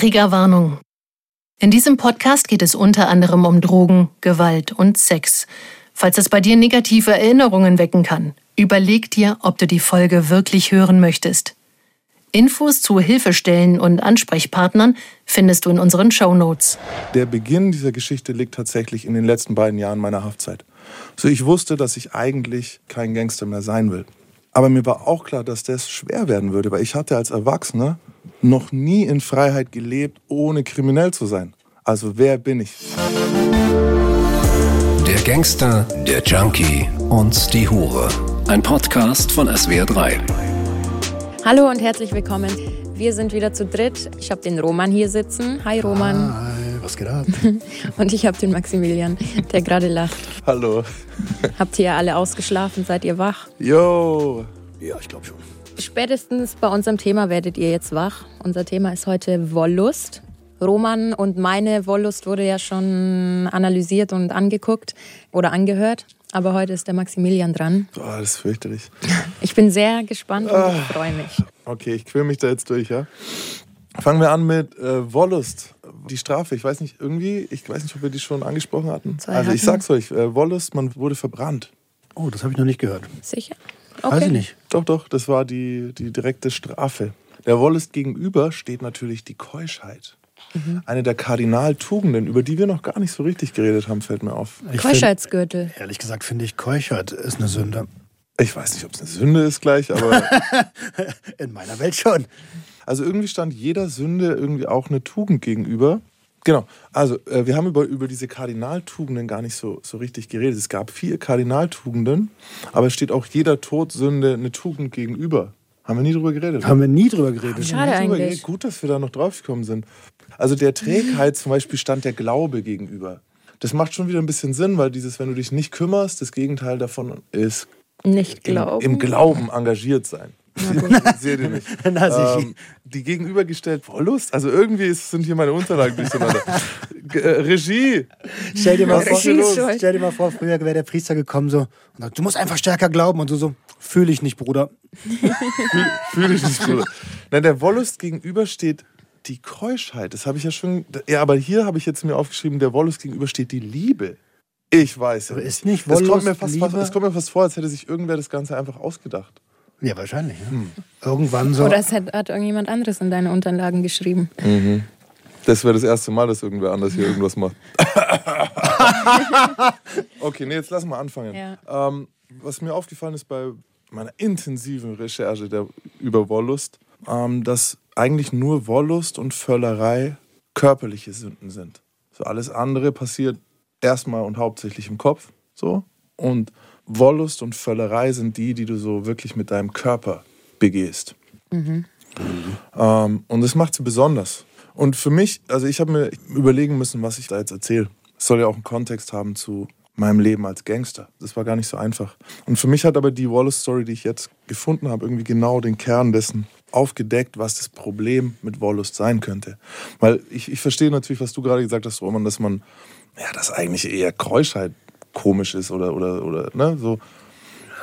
Triggerwarnung. In diesem Podcast geht es unter anderem um Drogen, Gewalt und Sex. Falls es bei dir negative Erinnerungen wecken kann, überleg dir, ob du die Folge wirklich hören möchtest. Infos zu Hilfestellen und Ansprechpartnern findest du in unseren Show Notes. Der Beginn dieser Geschichte liegt tatsächlich in den letzten beiden Jahren meiner Haftzeit. So ich wusste, dass ich eigentlich kein Gangster mehr sein will. Aber mir war auch klar, dass das schwer werden würde, weil ich hatte als Erwachsener noch nie in Freiheit gelebt, ohne kriminell zu sein. Also wer bin ich? Der Gangster, der Junkie und die Hure. Ein Podcast von SWR3. Hallo und herzlich willkommen. Wir sind wieder zu dritt. Ich habe den Roman hier sitzen. Hi Roman. Hi, was geht ab? Und ich habe den Maximilian, der gerade lacht. Hallo. Habt ihr alle ausgeschlafen? Seid ihr wach? Yo. Ja, ich glaube schon. Spätestens bei unserem Thema werdet ihr jetzt wach. Unser Thema ist heute Wollust. Roman und meine Wollust wurde ja schon analysiert und angeguckt oder angehört. Aber heute ist der Maximilian dran. Boah, das ist fürchterlich. Ich bin sehr gespannt und ich freue mich. Okay, ich quäl mich da jetzt durch, ja? Fangen wir an mit äh, Wollust. Die Strafe, ich weiß nicht, irgendwie, ich weiß nicht, ob wir die schon angesprochen hatten. Zwei also ich hatten. sag's euch, äh, Wollust, man wurde verbrannt. Oh, das habe ich noch nicht gehört. Sicher? Weiß ich nicht. Doch, doch, das war die, die direkte Strafe. Der Wollust gegenüber steht natürlich die Keuschheit. Eine der Kardinaltugenden, über die wir noch gar nicht so richtig geredet haben, fällt mir auf. Ich find, Keuschheitsgürtel. ehrlich gesagt finde ich, Keuchert ist eine Sünde. Ich weiß nicht, ob es eine Sünde ist gleich, aber In meiner Welt schon. also irgendwie stand jeder Sünde irgendwie auch eine Tugend gegenüber. Genau, also äh, wir haben über, über diese Kardinaltugenden gar nicht so, so richtig geredet. Es gab vier Kardinaltugenden, aber es steht auch jeder Todsünde eine Tugend gegenüber. Haben wir nie drüber geredet? Haben wir nie drüber geredet. Schade eigentlich. geredet. Gut, dass wir da noch drauf gekommen sind. Also der Trägheit zum Beispiel stand der Glaube gegenüber. Das macht schon wieder ein bisschen Sinn, weil dieses, wenn du dich nicht kümmerst, das Gegenteil davon ist Nicht im, glauben. im Glauben engagiert sein. Seht ihr nicht? Na. Ähm, die gegenübergestellt Wollust. Also irgendwie ist, sind hier meine Unterlagen durcheinander. G- äh, Regie. Stell dir, mal vor, stell dir mal vor, früher wäre der Priester gekommen so und sagt, du musst einfach stärker glauben. Und du so, fühle ich nicht, Bruder. Fühle ich nicht, Bruder. Nein, der Wollust gegenüber steht die Keuschheit. Das habe ich ja schon. Ja, aber hier habe ich jetzt mir aufgeschrieben, der Wollust gegenüber steht die Liebe. Ich weiß ja Aber nicht. ist nicht es kommt, Wollust mir fast, Liebe? es kommt mir fast vor, als hätte sich irgendwer das Ganze einfach ausgedacht. Ja, wahrscheinlich. Ja. Hm. Irgendwann so. Oder es hat, hat irgendjemand anderes in deine Unterlagen geschrieben. Das wäre das erste Mal, dass irgendwer anders hier irgendwas macht. okay, nee, jetzt lassen wir anfangen. Ja. Ähm, was mir aufgefallen ist bei meiner intensiven Recherche der, über Wollust, ähm, dass eigentlich nur Wollust und Völlerei körperliche Sünden sind. So alles andere passiert erstmal und hauptsächlich im Kopf. So. Und Wollust und Völlerei sind die, die du so wirklich mit deinem Körper begehst. Ähm, und das macht sie besonders. Und für mich, also ich habe mir überlegen müssen, was ich da jetzt erzähle. Es soll ja auch einen Kontext haben zu meinem Leben als Gangster. Das war gar nicht so einfach. Und für mich hat aber die Wallace-Story, die ich jetzt gefunden habe, irgendwie genau den Kern dessen aufgedeckt, was das Problem mit Wollust sein könnte. Weil ich, ich verstehe natürlich, was du gerade gesagt hast, Roman, dass man, ja, dass eigentlich eher Keuschheit komisch ist oder, oder, oder, ne, so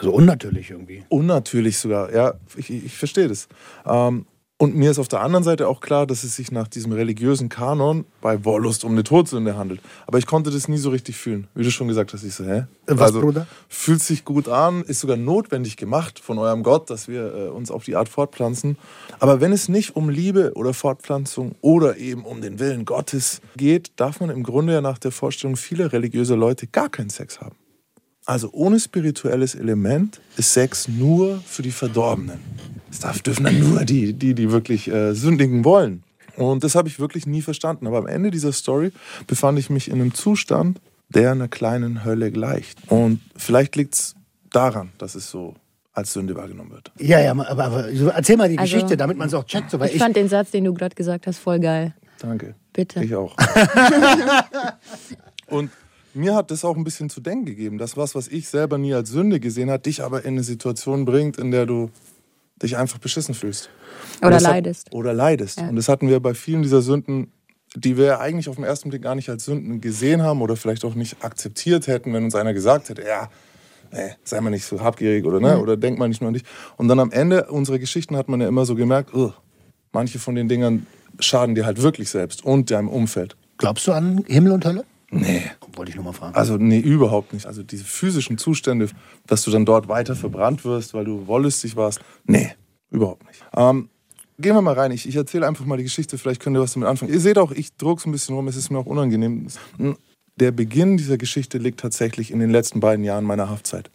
so unnatürlich irgendwie. unnatürlich sogar. Ja, ich, ich ich verstehe das. Ähm, und mir ist auf der anderen Seite auch klar, dass es sich nach diesem religiösen Kanon bei Wollust um eine Todsünde handelt. Aber ich konnte das nie so richtig fühlen. Wie du schon gesagt hast, ich so, hä? Also, Was, Bruder? Fühlt sich gut an, ist sogar notwendig gemacht von eurem Gott, dass wir äh, uns auf die Art fortpflanzen. Aber wenn es nicht um Liebe oder Fortpflanzung oder eben um den Willen Gottes geht, darf man im Grunde ja nach der Vorstellung vieler religiöser Leute gar keinen Sex haben. Also ohne spirituelles Element ist Sex nur für die Verdorbenen. Es darf, dürfen dann nur die, die, die wirklich äh, sündigen wollen. Und das habe ich wirklich nie verstanden. Aber am Ende dieser Story befand ich mich in einem Zustand, der einer kleinen Hölle gleicht. Und vielleicht liegt es daran, dass es so als Sünde wahrgenommen wird. Ja, ja, aber, aber erzähl mal die Also, Geschichte, damit man es auch checkt. So, weil Ich ich, fand den Satz, den du gerade gesagt hast, voll geil. Danke. Bitte. Ich auch. Und mir hat das auch ein bisschen zu denken gegeben. Das was, was ich selber nie als Sünde gesehen habe, dich aber in eine Situation bringt, in der du dich einfach beschissen fühlst. Oder das hat- leidest. Oder leidest. Ja. Und das hatten wir bei vielen dieser Sünden, die wir eigentlich auf den ersten Blick gar nicht als Sünden gesehen haben oder vielleicht auch nicht akzeptiert hätten, wenn uns einer gesagt hätte, ja, nee, sei mal nicht so habgierig oder, ne, oder denk mal nicht nur an dich. Und dann am Ende unserer Geschichten hat man ja immer so gemerkt, ugh, manche von den Dingern schaden dir halt wirklich selbst und deinem Umfeld. Glaubst du an Himmel und Hölle? Nee. Wollte ich nur mal fragen. Also nee, überhaupt nicht. Also diese physischen Zustände, dass du dann dort weiter verbrannt wirst, weil du wollüstig warst, nee, überhaupt nicht. Ähm, gehen wir mal rein. Ich, ich erzähle einfach mal die Geschichte, vielleicht könnt ihr was damit anfangen. Ihr seht auch, ich druck's ein bisschen rum, es ist mir auch unangenehm. Der Beginn dieser Geschichte liegt tatsächlich in den letzten beiden Jahren meiner Haftzeit.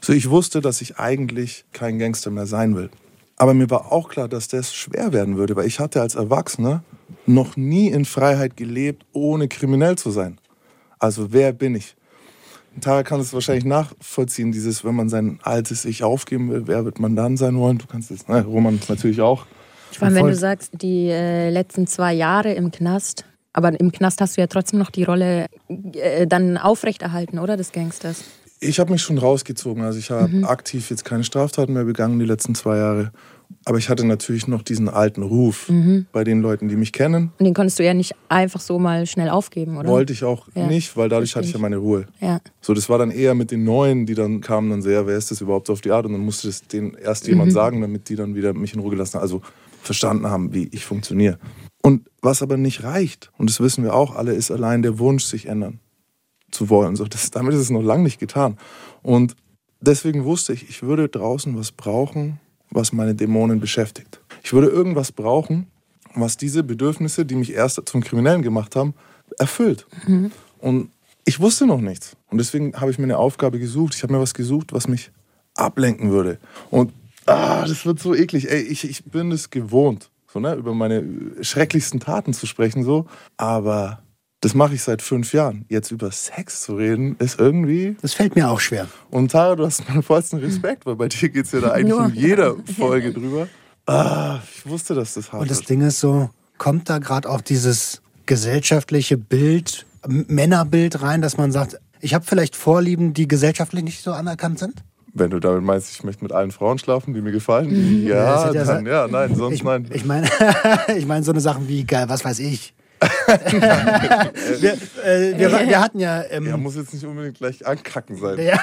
So, ich wusste, dass ich eigentlich kein Gangster mehr sein will. Aber mir war auch klar, dass das schwer werden würde, weil ich hatte als Erwachsener noch nie in Freiheit gelebt, ohne kriminell zu sein. Also wer bin ich? Tara kann es wahrscheinlich nachvollziehen, dieses, wenn man sein altes Ich aufgeben will, wer wird man dann sein wollen? Du kannst es, ne, Roman natürlich auch. Vor allem, wenn du sagst, die äh, letzten zwei Jahre im Knast, aber im Knast hast du ja trotzdem noch die Rolle äh, dann aufrechterhalten, oder, des Gangsters? Ich habe mich schon rausgezogen. Also ich habe Mhm. aktiv jetzt keine Straftaten mehr begangen die letzten zwei Jahre. Aber ich hatte natürlich noch diesen alten Ruf Mhm. bei den Leuten, die mich kennen. Und den konntest du ja nicht einfach so mal schnell aufgeben, oder? Wollte ich auch Ja, nicht, weil dadurch hatte ich ja meine Ruhe. Ja. So, das war dann eher mit den Neuen, die dann kamen dann sehr, wer ist das überhaupt auf die Art? Und dann musste das denen erst jemand Mhm. sagen, damit die dann wieder mich in Ruhe gelassen haben. Also verstanden haben, wie ich funktioniere. Und was aber nicht reicht, und das wissen wir auch alle, ist allein der Wunsch, sich ändern zu wollen. So, das, damit ist es noch lange nicht getan. Und deswegen wusste ich, ich würde draußen was brauchen, was meine Dämonen beschäftigt. Ich würde irgendwas brauchen, was diese Bedürfnisse, die mich erst zum Kriminellen gemacht haben, erfüllt. Und ich wusste noch nichts. Und deswegen habe ich mir eine Aufgabe gesucht. Ich habe mir was gesucht, was mich ablenken würde. Und ah, das wird so eklig. Ey, ich, ich bin es gewohnt, so, ne, über meine schrecklichsten Taten zu sprechen. So. Aber das mache ich seit fünf Jahren. Jetzt über Sex zu reden, ist irgendwie. Das fällt mir auch schwer. Und Tara, du hast meinen vollsten Respekt, weil bei dir geht es ja da eigentlich in jeder Folge drüber. Ah, ich wusste, dass das hart Und das wird. Ding ist so, kommt da gerade auch dieses gesellschaftliche Bild, Männerbild rein, dass man sagt, ich habe vielleicht Vorlieben, die gesellschaftlich nicht so anerkannt sind? Wenn du damit meinst, ich möchte mit allen Frauen schlafen, die mir gefallen, Mhm. Ja, ja, ja dann, ja, nein, sonst Ich, nein. ich meine, ich meine so eine Sachen wie, geil, was weiß ich. wir, äh, wir, wir hatten ja, ähm, Ja, muss jetzt nicht unbedingt gleich ankacken sein. Ja.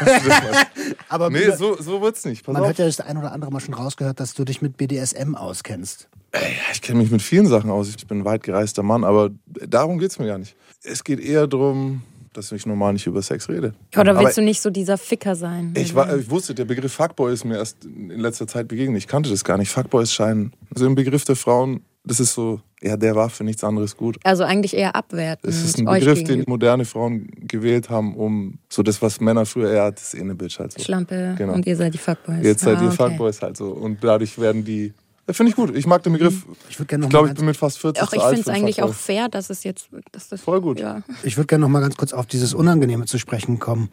aber nee, so, so wird's nicht. Pass man auf. hat ja das ein oder andere Mal schon rausgehört, dass du dich mit BDSM auskennst. Ja, ich kenne mich mit vielen Sachen aus. Ich bin ein weit gereister Mann, aber darum geht's mir gar nicht. Es geht eher darum, dass ich normal nicht über Sex rede. Oder willst Aber du nicht so dieser Ficker sein? Ich, war, ich wusste, der Begriff Fuckboy ist mir erst in letzter Zeit begegnet. Ich kannte das gar nicht. Fuckboys scheinen, so im Begriff der Frauen, das ist so, ja, der war für nichts anderes gut. also eigentlich eher abwertend. Es ist ein Begriff, den moderne Frauen gewählt haben, um so das, was Männer früher eher hat, das ist eh eine Bitch halt so. Schlampe Genau. und ihr seid die Fuckboys. Jetzt seid Ah, ihr okay. Fuckboys halt so. Und dadurch werden die. Ja, Finde ich gut. Ich mag den Begriff. Ich würde gerne Ich noch, glaube, mal ich bin mit fast 40 Auch ich finde es eigentlich auch fair, dass es jetzt. Dass das, Voll gut. Ja. ich würd gerne noch mal ganz kurz auf dieses Unangenehme zu sprechen kommen,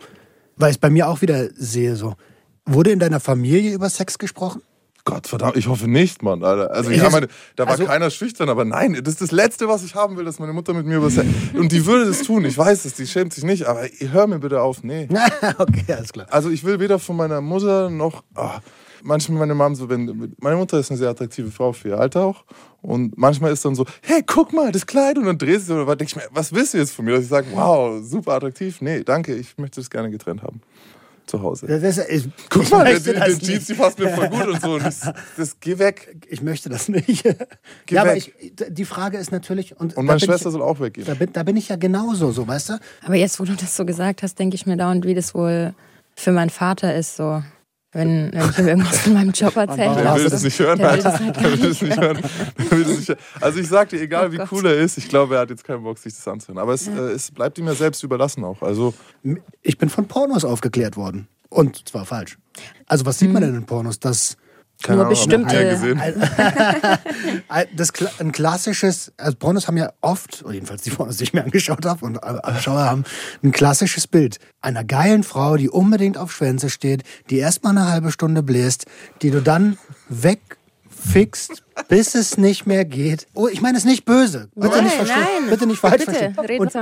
weil ich es bei mir auch wieder sehe so. Wurde in deiner Familie über Sex gesprochen? Gott verdammt, ich hoffe nicht, Mann. Alter. Also, ja, meine, da war also- keiner schüchtern, aber nein, das ist das Letzte, was ich haben will, dass meine Mutter mit mir über Sex. Und die würde das tun, ich weiß es, die schämt sich nicht, aber hör mir bitte auf, nee. okay, alles klar. Also ich will weder von meiner Mutter noch. ah, manchmal meine Mom so, wenn. Meine Mutter ist eine sehr attraktive Frau für ihr Alter auch. Und manchmal ist dann so, hey, guck mal, das Kleid. Und dann sie sich oder was. Denk ich mir, was willst du jetzt von mir? Dass ich sage, wow, super attraktiv. Nee, danke, ich möchte das gerne getrennt haben. Zu Hause. Das ist, ich, Guck ich mal, der nicht. Jeans, die passt mir voll gut und so. Und das, das geh weg. Ich möchte das nicht. ja, aber weg. ich, die Frage ist natürlich. Und, Und meine Schwester ich, soll auch weggehen. da, bin, da bin ich ja genauso, so, weißt du? Aber jetzt, wo du das so gesagt hast, denke ich mir dauernd, wie das wohl für meinen Vater ist. So, wenn, wenn ich ihm irgendwas von meinem Job erzähle. Der will das nicht hören, halt Der will das nicht. hören. Also ich sag dir, egal Oh wie Gott. cool er ist, ich glaube, er hat jetzt keinen Bock, sich das anzuhören. Aber es, äh, es bleibt ihm ja selbst überlassen auch. Also Ich bin von Pornos aufgeklärt worden. Und zwar falsch. Also, was sieht man denn in Pornos? Das, keine Nur Ahnung, bestimmte- mehr gesehen. das ein klassisches, also Pornos haben ja oft, oder jedenfalls die Pornos, die ich mir angeschaut habe und alle Anschauer haben, ein klassisches Bild einer geilen Frau, die unbedingt auf Schwänze steht, die erstmal eine halbe Stunde bläst, die du dann wegfixt, bis es nicht mehr geht. Oh, ich meine es nicht böse. Bitte Nein, nicht verstehen. nein. Bitte nicht falsch Bitte, verstehen. Und,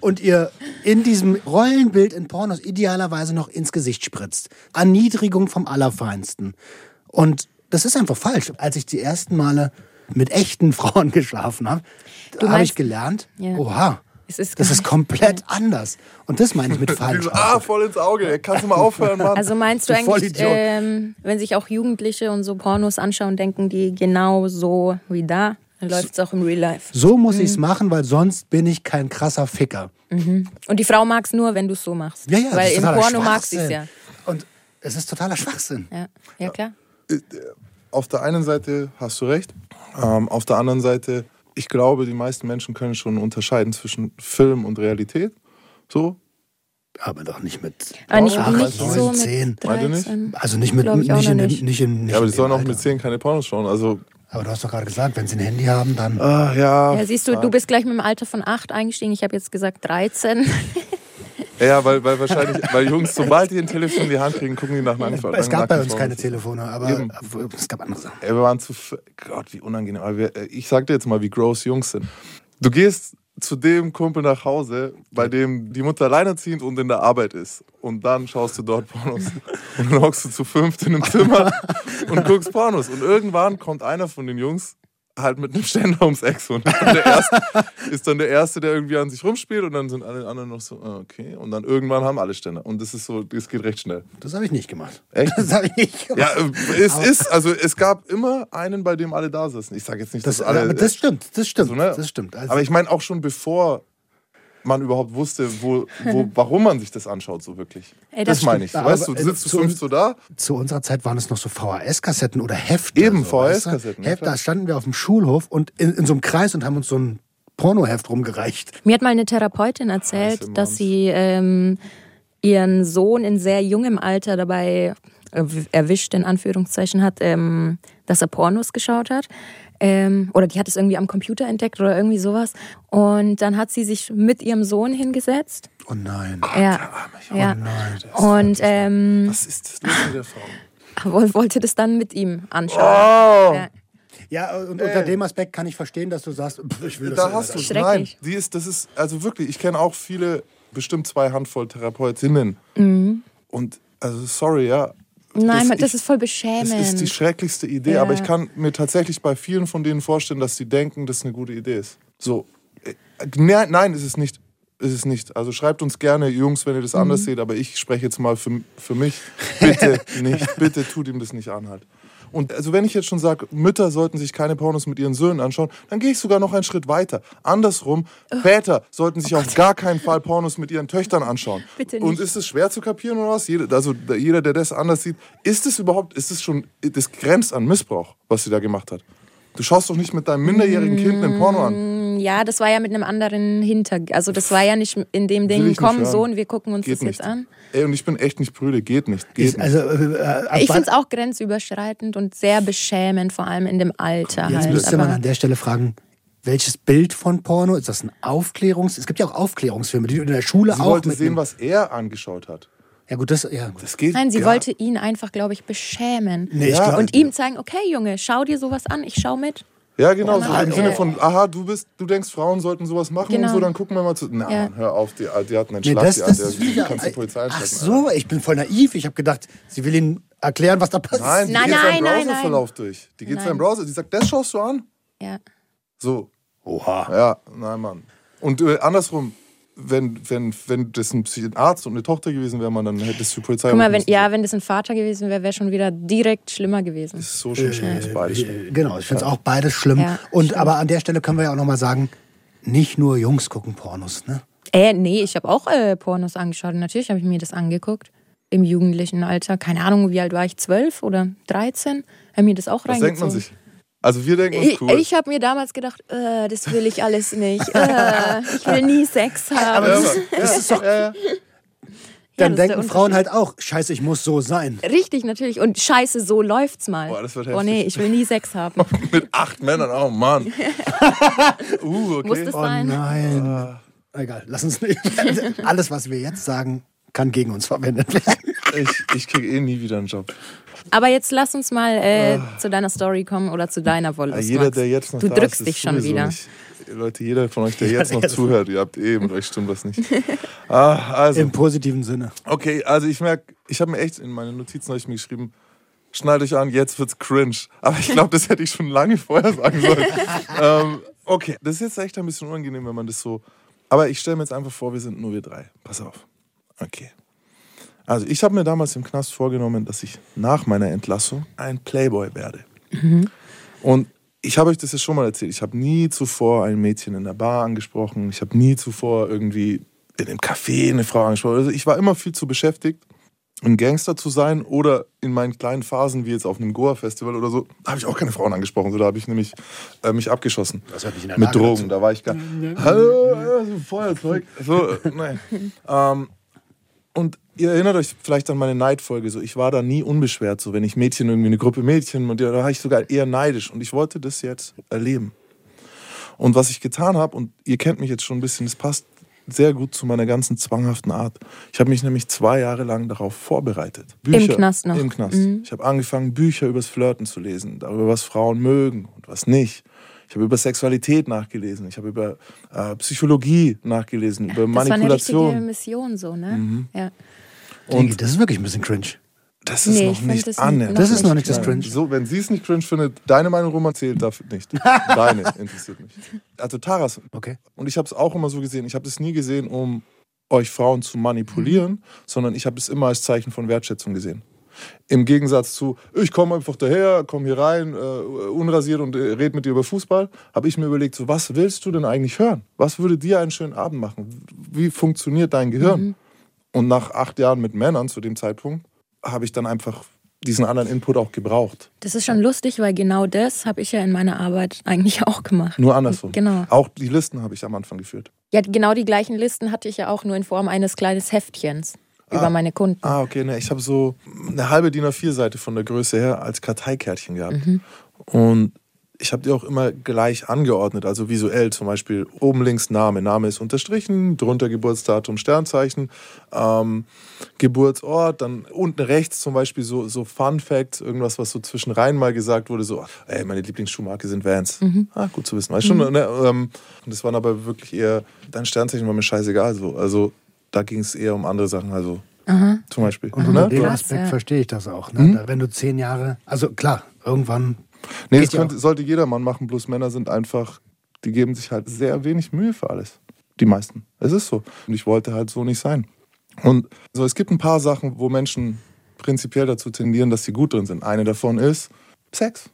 und ihr in diesem Rollenbild in Pornos idealerweise noch ins Gesicht spritzt. Erniedrigung vom Allerfeinsten. Und das ist einfach falsch. Als ich die ersten Male mit echten Frauen geschlafen habe, habe ich gelernt, Ja. oha, Es ist das ist komplett anders. Und das meine ich mit falsch. ah, voll ins Auge. Kannst du mal aufhören, Mann? Also meinst du Du eigentlich, ähm, wenn sich auch Jugendliche und so Pornos anschauen, denken die genau so wie da? Dann läuft es auch im Real Life. So muss ich es machen, weil sonst bin ich kein krasser Ficker. Und die Frau mag es nur, wenn du es so machst. Ja, ja, das Weil ist im Porno mag sie es ja. Und es ist totaler Schwachsinn. ja. Ja, klar. Auf der einen Seite hast du recht, ähm, auf der anderen Seite, ich glaube, die meisten Menschen können schon unterscheiden zwischen Film und Realität. So, Aber doch nicht mit. Aber nicht, acht, nicht neun, so mit zehn. Meint ihr nicht? 13. Also nicht mit nicht, in, nicht. nicht in nicht ja, aber die sollen auch mit Alter. 10 keine Pornos schauen. Also, Aber du hast doch gerade gesagt, wenn sie ein Handy haben, dann. ah, ja. Ja, siehst du, du bist gleich mit dem Alter von 8 eingestiegen. Ich habe jetzt gesagt 13. Ja, weil, weil wahrscheinlich, weil Jungs, sobald die ein Telefon in die Hand kriegen, gucken die nach einem es gab bei uns keine Telefone, aber Eben. es gab andere Sachen. Wir waren zu. Gott, wie unangenehm. Aber wir, ich sag dir jetzt mal, wie gross Jungs sind. Du gehst zu dem Kumpel nach Hause, bei dem die Mutter alleinerziehend und in der Arbeit ist. Und dann schaust du dort Pornos. Und dann hockst du zu fünft in einem Zimmer und guckst Pornos. Und irgendwann kommt einer von den Jungs halt mit einem Ständer ums Eck und ist dann, der erste, ist dann der Erste, der irgendwie an sich rumspielt und dann sind alle anderen noch so, ah, okay. Und dann irgendwann haben alle Ständer. Und das ist so, das geht recht schnell. Das habe ich nicht gemacht. Echt? Das habe ich nicht gemacht. Ja, äh, es ist, also es gab immer einen, bei dem alle da sitzen. Ich sage jetzt nicht, das, dass alle. aber das stimmt, das stimmt, so, ne? das stimmt. Also, aber ich meine auch schon bevor man überhaupt wusste, wo, wo, warum man sich das anschaut, so wirklich. Ey, das das meine ich. stimmt. weißt du, Aber, du sitzt äh, zu fünf so da. zu unserer Zeit waren es noch so VHS-Kassetten oder Hefte. Eben, so, weißt du? VHS-Kassetten, ja, Heft, klar. da standen wir auf dem Schulhof und in, in so einem Kreis und haben uns so ein Pornoheft rumgereicht. Mir hat mal eine Therapeutin erzählt, Heiße dass sie ähm, ihren Sohn in sehr jungem Alter dabei äh, erwischt, in Anführungszeichen hat, ähm, dass er Pornos geschaut hat. Ähm, oder die hat es irgendwie am Computer entdeckt oder irgendwie sowas. Und dann hat sie sich mit ihrem Sohn hingesetzt. Oh nein. ja. ja. nein, Und ähm, Was ist das mit der Frau? woll- wollte das dann mit ihm anschauen. Oh! Ja. Ja, und unter dem Aspekt kann ich verstehen, dass du sagst, pff, ich will das Da selber. hast du es. Nein, die ist, das ist, also wirklich, ich kenne auch viele, bestimmt zwei Handvoll Therapeutinnen. Und, also sorry, ja. Nein, man, ich- das ist voll Das beschämend. ist die schrecklichste Idee, Ja. aber ich kann mir tatsächlich bei vielen von denen vorstellen, dass sie denken, dass es eine gute Idee ist. So, äh, nein, nein, ist es nicht. Ist es nicht. Also schreibt uns gerne, Jungs, wenn ihr das Mhm. anders seht, aber ich spreche jetzt mal für, für mich. Bitte nicht, bitte tut ihm das nicht an halt. Und also wenn ich jetzt schon sage, Mütter sollten sich keine Pornos mit ihren Söhnen anschauen, dann gehe ich sogar noch einen Schritt weiter. Andersrum, Väter sollten sich auf gar keinen Fall Pornos mit ihren Töchtern anschauen. Bitte nicht. Und ist es schwer zu kapieren oder was? Jeder, also jeder, der das anders sieht, ist es überhaupt, ist es schon, das grenzt an Missbrauch, was sie da gemacht hat. Du schaust doch nicht mit deinem minderjährigen Kind einen Porno an. Ja, das war ja mit einem anderen Hinter... Also das war ja nicht in dem Ding, komm. Sohn, wir gucken uns Geht das nicht. jetzt an. Ey, und ich bin echt nicht prüde, geht nicht. Geht nicht. also, äh, äh, Ich finde es auch grenzüberschreitend und sehr beschämend, vor allem in dem Alter Jetzt halt. müsste man an der Stelle fragen, welches Bild von Porno? Ist das ein Aufklärungs... Es gibt ja auch Aufklärungsfilme, die du in der Schule sie auch wollte mit sehen, was er angeschaut hat. Ja gut, das... Ja, gut. Das geht Nein, sie gar- wollte ihn einfach, glaube ich, beschämen. Nee, ich Ja, glaub, Und ihm zeigen, okay, Junge, schau dir sowas an, ich schau mit. Ja, genau, so Mann, im. Sinne von, aha, du bist, du denkst, Frauen sollten sowas machen Genau. und so, dann gucken wir mal zu. Na, Ja. Hör auf, die, die hatten einen Nee, Schlag, das, die das Alte, ist die wieder... kannst die Polizei Ach so, ich bin voll naiv. Ich habe gedacht, sie will ihnen erklären, was da passiert. Nein, die Nein, geht nein, seinen nein, Browserverlauf durch. Die geht Nein. seinen Browser, die sagt, das schaust du an? Ja. So, Oha. ja, nein, Mann. Und äh, andersrum, wenn, wenn, wenn das ein Arzt und eine Tochter gewesen wäre, man, dann hätte es die Polizei Guck mal, wenn, ja, wenn das ein Vater gewesen wäre, wäre schon wieder direkt schlimmer gewesen. Das ist so schlimm, das ist beides schlimm. Äh, Genau, ich finde es auch beides schlimm. Ja, und stimmt. aber an der Stelle können wir ja auch nochmal sagen, nicht nur Jungs gucken Pornos, ne? Äh, nee, ich habe auch äh, Pornos angeschaut. Natürlich habe ich mir das angeguckt. Im jugendlichen Alter. Keine Ahnung, wie alt war ich? Zwölf oder 13? Habe mir das auch Was reingezogen. denkt man sich? Also wir denken uns Ich, cool. ich habe mir damals gedacht, äh, das will ich alles nicht. Äh, ich will nie Sex haben. ja, Mann. Das ist doch, ja, ja. dann das ist der denken Frauen halt auch, scheiße, ich muss so sein. Richtig, natürlich. Und scheiße, so läuft's mal. Boah, das wird oh nee, heftig. ich will nie Sex haben. Mit acht Männern, oh Mann. uh, okay. Muss das Oh sein? nein. Egal, lass uns nicht. Alles, was wir jetzt sagen, kann gegen uns verwendet werden. Ich, ich kriege eh nie wieder einen Job. Aber jetzt lass uns mal äh, zu deiner Story kommen oder zu deiner Ja, Wollust. jeder, Max. der jetzt noch Du da drückst ist, dich ist schon wieder. Nicht. Leute, jeder von euch, der jetzt noch zuhört, ihr habt eh, mit euch stimmt was nicht. Ah, also, Im positiven Sinne. okay, also ich merke, ich habe mir echt in meine Notizen hab ich mir geschrieben, schneid euch an, jetzt wird's cringe. Aber ich glaube, das hätte ich schon lange vorher sagen sollen. ähm, okay, das ist jetzt echt ein bisschen unangenehm, wenn man das so. Aber ich stelle mir jetzt einfach vor, wir sind nur wir drei. Pass auf. Okay. Also ich habe mir damals im Knast vorgenommen, dass ich nach meiner Entlassung ein Playboy werde. Und ich habe euch das jetzt schon mal erzählt. Ich habe nie zuvor ein Mädchen in der Bar angesprochen. Ich habe nie zuvor irgendwie in einem Café eine Frau angesprochen. Also ich war immer viel zu beschäftigt, ein Gangster zu sein oder in meinen kleinen Phasen, wie jetzt auf einem Goa-Festival oder so, habe ich auch keine Frauen angesprochen. So, da habe ich nämlich äh, mich abgeschossen. Das hört nicht in der Mit Lage Drogen. dazu. Da war ich gar. Hallo, äh, so Feuerzeug. So, äh, nein. ähm, und ihr erinnert euch vielleicht an meine Neidfolge. So, ich war da nie unbeschwert. So, wenn ich Mädchen irgendwie eine Gruppe Mädchen und da war ich sogar eher neidisch. Und ich wollte das jetzt erleben. Und was ich getan habe, und ihr kennt mich jetzt schon ein bisschen, das passt sehr gut zu meiner ganzen zwanghaften Art. Ich habe mich nämlich zwei Jahre lang darauf vorbereitet. Knast noch. Im Knast. Ich habe angefangen, Bücher übers Flirten zu lesen, darüber, was Frauen mögen und was nicht. Ich habe über Sexualität nachgelesen, ich habe über äh, Psychologie nachgelesen, über Das war eine Manipulation. Mission so, ne? Mhm. Ja. Digi, das ist wirklich ein bisschen cringe. Das ist Nee, noch nicht das annähernd. Das ist noch nicht das cringe. So, wenn sie es nicht cringe findet, deine Meinung, Roman, zählt dafür nicht. Deine interessiert mich. Also Taras, Okay. und ich habe es auch immer so gesehen, ich habe es nie gesehen, um euch Frauen zu manipulieren, sondern ich habe es immer als Zeichen von Wertschätzung gesehen. Im Gegensatz zu, ich komme einfach daher, komme hier rein, äh, unrasiert und äh, red mit dir über Fußball, habe ich mir überlegt, so, was willst du denn eigentlich hören? Was würde dir einen schönen Abend machen? Wie funktioniert dein Gehirn? Und nach acht Jahren mit Männern zu dem Zeitpunkt habe ich dann einfach diesen anderen Input auch gebraucht. Das ist schon lustig, weil genau das habe ich ja in meiner Arbeit eigentlich auch gemacht. Nur andersrum. Genau. Auch die Listen habe ich am Anfang geführt. Ja, genau die gleichen Listen hatte ich ja auch nur in Form eines kleines Heftchens über meine Kunden. Ah, okay. Ne, ich habe so eine halbe DIN A4-Seite von der Größe her als Karteikärtchen gehabt. Mhm. Und ich habe die auch immer gleich angeordnet, also visuell zum Beispiel oben links Name, Name ist unterstrichen, drunter Geburtsdatum, Sternzeichen, ähm, Geburtsort, dann unten rechts zum Beispiel so, so Fun Facts, irgendwas, was so zwischen rein mal gesagt wurde, so, ey, meine Lieblingsschuhmarke sind Vans. Mhm. Ah, gut zu wissen, weißt schon, ne? ähm, und das waren aber wirklich eher, dein Sternzeichen war mir scheißegal, so, also da ging es eher um andere Sachen, also zum Beispiel. Und unter dem Aspekt ja. verstehe ich das auch. Ne? Da, wenn du zehn Jahre, also klar, irgendwann. Nee, Geht das könnte, sollte jeder Mann machen, bloß Männer sind einfach, die geben sich halt sehr wenig Mühe für alles. Die meisten. Es ist so. Und ich wollte halt so nicht sein. Und so, es gibt ein paar Sachen, wo Menschen prinzipiell dazu tendieren, dass sie gut drin sind. Eine davon ist Sex.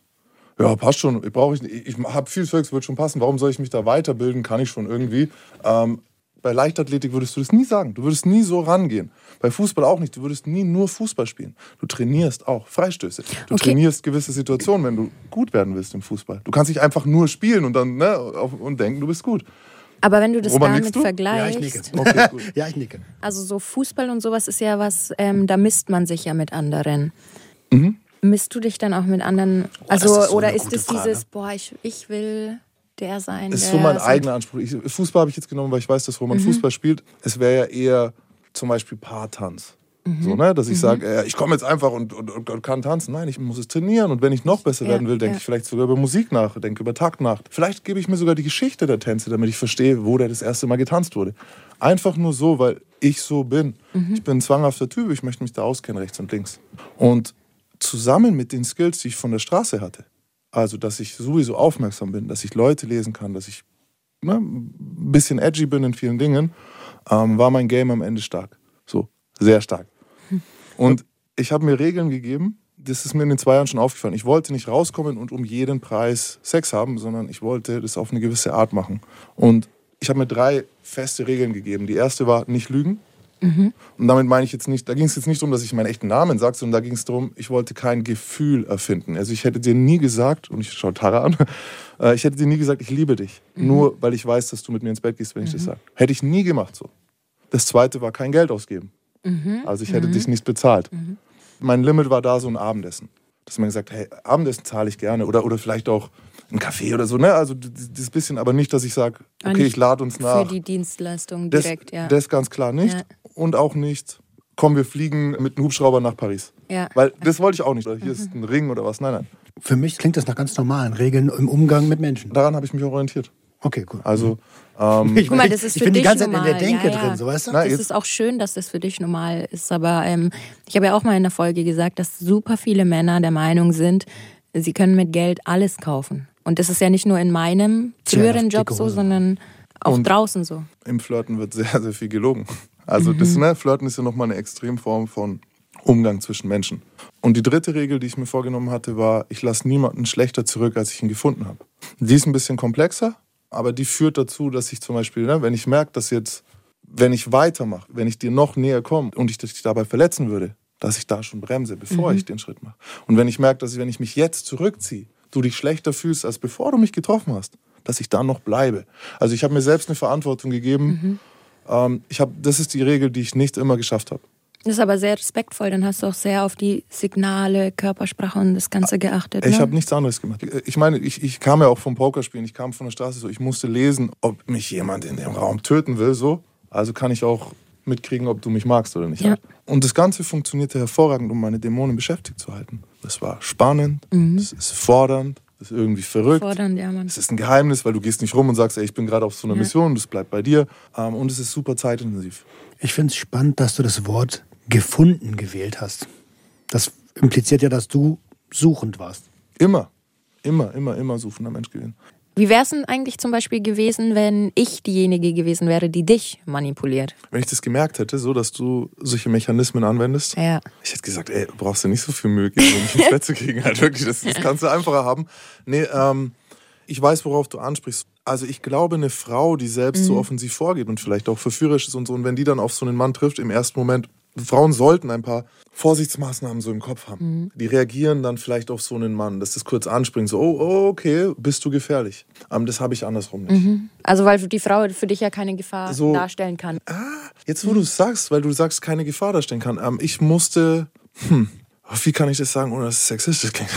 Ja, passt schon. Ich, brauch ich, ich habe viel Sex, wird schon passen. Warum soll ich mich da weiterbilden? Kann ich schon irgendwie. Ähm, bei Leichtathletik würdest du das nie sagen. Du würdest nie so rangehen. Bei Fußball auch nicht. Du würdest nie nur Fußball spielen. Du trainierst auch Freistöße. Du Okay. trainierst gewisse Situationen, wenn du gut werden willst im Fußball. Du kannst nicht einfach nur spielen und dann ne, und denken, du bist gut. Aber wenn du das Roman, damit du? Ja, ich nicke. vergleichst, Okay, gut. Ja, ich nicke. also so Fußball und sowas ist ja was, ähm, da misst man sich ja mit anderen. Mhm. Misst du dich dann auch mit anderen? Also, das ist so oder ist es dieses, boah, ich, ich will der sein? Das ist der so mein eigener Anspruch. Ich, Fußball habe ich jetzt genommen, weil ich weiß, dass Roman Fußball spielt. Es wäre ja eher zum Beispiel Paartanz. So, ne? Dass ich sage, äh, ich komme jetzt einfach und, und, und, kann tanzen. Nein, ich muss es trainieren. Und wenn ich noch besser Ja, werden will, denke ja. ich vielleicht sogar über Musik nach, denke über Takt nach. Vielleicht gebe ich mir sogar die Geschichte der Tänze, damit ich verstehe, wo der das erste Mal getanzt wurde. Einfach nur so, weil ich so bin. Ich bin ein zwanghafter Typ, ich möchte mich da auskennen, rechts und links. Und zusammen mit den Skills, die ich von der Straße hatte, also dass ich sowieso aufmerksam bin, dass ich Leute lesen kann, dass ich ne, ein bisschen edgy bin in vielen Dingen, ähm, war mein Game am Ende stark. So, sehr stark. Und ich habe mir Regeln gegeben, das ist mir in den zwei Jahren schon aufgefallen. Ich wollte nicht rauskommen und um jeden Preis Sex haben, sondern ich wollte das auf eine gewisse Art machen. Und ich habe mir drei feste Regeln gegeben. Die erste war nicht lügen. Und damit meine ich jetzt nicht, da ging es jetzt nicht darum, dass ich meinen echten Namen sage, sondern da ging es darum, ich wollte kein Gefühl erfinden. Also ich hätte dir nie gesagt, und ich schaue Tara an, äh, ich hätte dir nie gesagt, ich liebe dich. Nur weil ich weiß, dass du mit mir ins Bett gehst, wenn ich das sage. Hätte ich nie gemacht so. Das zweite war kein Geld ausgeben. Also ich hätte dich nicht bezahlt. Mein Limit war da so ein Abendessen. Dass man gesagt, hey, Abendessen zahle ich gerne. Oder, oder vielleicht auch ein Kaffee oder so. Ne? Also d- d- dieses bisschen, aber nicht, dass ich sage, Ah, okay, ich lade uns nach. Für die Dienstleistung Das, direkt, ja. das ganz klar nicht. Ja. Und auch nicht, komm, wir fliegen mit einem Hubschrauber nach Paris. Ja. Weil das wollte ich auch nicht. Oder hier Mhm. ist ein Ring oder was. Nein, nein. Für mich klingt das nach ganz normalen Regeln im Umgang mit Menschen. Daran habe ich mich orientiert. Okay, cool. Also, ähm, ich, Guck mal, das ist ich für bin die dich ganze Zeit in normal. der Denke ja, ja. drin, so weißt du? Na, Das jetzt- ist auch schön, dass das für dich normal ist. Aber ähm, ich habe ja auch mal in der Folge gesagt, dass super viele Männer der Meinung sind, sie können mit Geld alles kaufen. Und das ist ja nicht nur in meinem früheren Job so, sondern auch Und- draußen so. im Flirten wird sehr, sehr viel gelogen. Also Mhm. das ne, Flirten ist ja nochmal eine Extremform von Umgang zwischen Menschen. Und die dritte Regel, die ich mir vorgenommen hatte, war, ich lasse niemanden schlechter zurück, als ich ihn gefunden habe. Die ist ein bisschen komplexer, aber die führt dazu, dass ich zum Beispiel, ne, wenn ich merke, dass jetzt, wenn ich weitermache, wenn ich dir noch näher komme und ich dich dabei verletzen würde, dass ich da schon bremse, bevor Mhm. ich den Schritt mache. Und wenn ich merke, dass ich, wenn ich mich jetzt zurückziehe, du dich schlechter fühlst, als bevor du mich getroffen hast, dass ich da noch bleibe. Also ich habe mir selbst eine Verantwortung gegeben. Mhm. Ähm, ich hab, das ist die Regel, die ich nicht immer geschafft habe. Das ist aber sehr respektvoll. Dann hast du auch sehr auf die Signale, Körpersprache und das Ganze geachtet. Ich ne? habe nichts anderes gemacht. Ich meine, ich, ich kam ja auch vom Pokerspielen, ich kam von der Straße so, ich musste lesen, ob mich jemand in dem Raum töten will, so. Also kann ich auch mitkriegen, ob du mich magst oder nicht. Ja. Und das Ganze funktionierte hervorragend, um meine Dämonen beschäftigt zu halten. Das war spannend, das ist fordernd, das ist irgendwie verrückt. Fordernd, ja, Mann. Es ist ein Geheimnis, weil du gehst nicht rum und sagst, ey, ich bin gerade auf so einer Ja. Mission, das bleibt bei dir. Ähm, und es ist super zeitintensiv. Ich finde es spannend, dass du das Wort gefunden gewählt hast. Das impliziert ja, dass du suchend warst. Immer, immer, immer, immer suchender Mensch gewesen. Wie wäre es denn eigentlich zum Beispiel gewesen, wenn ich diejenige gewesen wäre, die dich manipuliert? Wenn ich das gemerkt hätte, so dass du solche Mechanismen anwendest, Ja. Ich hätte gesagt, ey, brauchst du nicht so viel Mühe geben, um mich ins Bett zu kriegen. Halt wirklich, das, das kannst du einfacher haben. Nee, ähm, ich weiß, worauf du ansprichst. Also ich glaube, eine Frau, die selbst so offensiv vorgeht und vielleicht auch verführerisch ist und so, und wenn die dann auf so einen Mann trifft, im ersten Moment, Frauen sollten ein paar Vorsichtsmaßnahmen so im Kopf haben. Die reagieren dann vielleicht auf so einen Mann, dass das kurz anspringt, so, oh, oh okay, bist du gefährlich. Ähm, das habe ich andersrum nicht. Also weil die Frau für dich ja keine Gefahr So- darstellen kann. Jetzt, wo du es sagst, weil du sagst, keine Gefahr darstellen kann, ähm, ich musste, hm, wie kann ich das sagen, ohne dass es sexistisch klingt?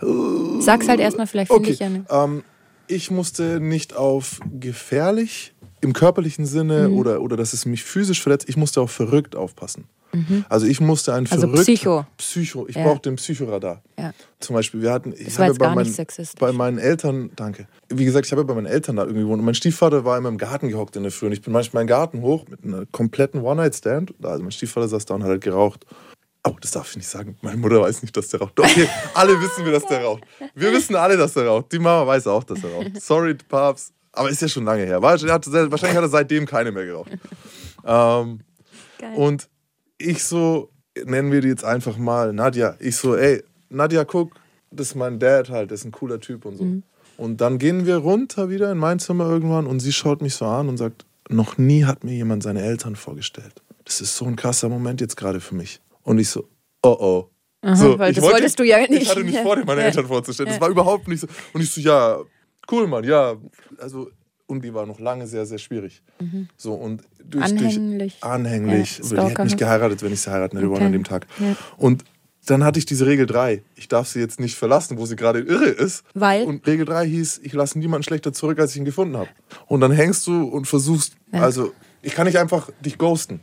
Sag's halt erstmal, vielleicht finde Okay, ich ja ne. ähm, ich musste nicht auf gefährlich im körperlichen Sinne Mhm. oder, oder dass es mich physisch verletzt, ich musste auf verrückt aufpassen. Also ich musste ein Mhm. Also verrückt... Psycho. Psycho, ich Ja. brauchte den Psychoradar. Ja. Zum Beispiel, wir hatten... Ich Das war habe jetzt bei, gar nicht meinen- sexistisch. bei meinen Eltern, danke. Wie gesagt, ich habe bei meinen Eltern da irgendwie gewohnt und mein Stiefvater war immer im Garten gehockt in der Früh und ich bin manchmal in den Garten hoch mit einer kompletten One-Night-Stand. Also mein Stiefvater saß da und hat halt geraucht. Oh, das darf ich nicht sagen. Meine Mutter weiß nicht, dass der raucht. Okay, alle wissen wir, dass der raucht. Wir wissen alle, dass der raucht. Die Mama weiß auch, dass er raucht. Sorry, Papst. Aber ist ja schon lange her. Er Wahrscheinlich hat er seitdem keine mehr geraucht. Ähm, Geil. und ich so, nennen wir die jetzt einfach mal Nadja. Ich so, ey, Nadja, guck, das ist mein Dad halt, das ist ein cooler Typ und so. Und dann gehen wir runter wieder in mein Zimmer irgendwann und sie schaut mich so an und sagt, noch nie hat mir jemand seine Eltern vorgestellt. Das ist so ein krasser Moment jetzt gerade für mich. Und ich so, oh oh. so, weil ich das wolltest du ja Ich nicht. hatte nicht vor, dir meine Ja. Eltern vorzustellen. Das war überhaupt nicht so. Und ich so, ja, cool, Mann, ja. Also, und die war noch lange sehr, sehr schwierig. So, und durch, Anhänglich. Durch, anhänglich. Ja, die hätte mich geheiratet, wenn ich sie heiraten hätte wollen Okay. an dem Tag. Ja. Und dann hatte ich diese Regel 3. Ich darf sie jetzt nicht verlassen, wo sie gerade irre ist. Weil? Und Regel 3 hieß, ich lasse niemanden schlechter zurück, als ich ihn gefunden habe. Und dann hängst du und versuchst, also ich kann nicht einfach dich ghosten.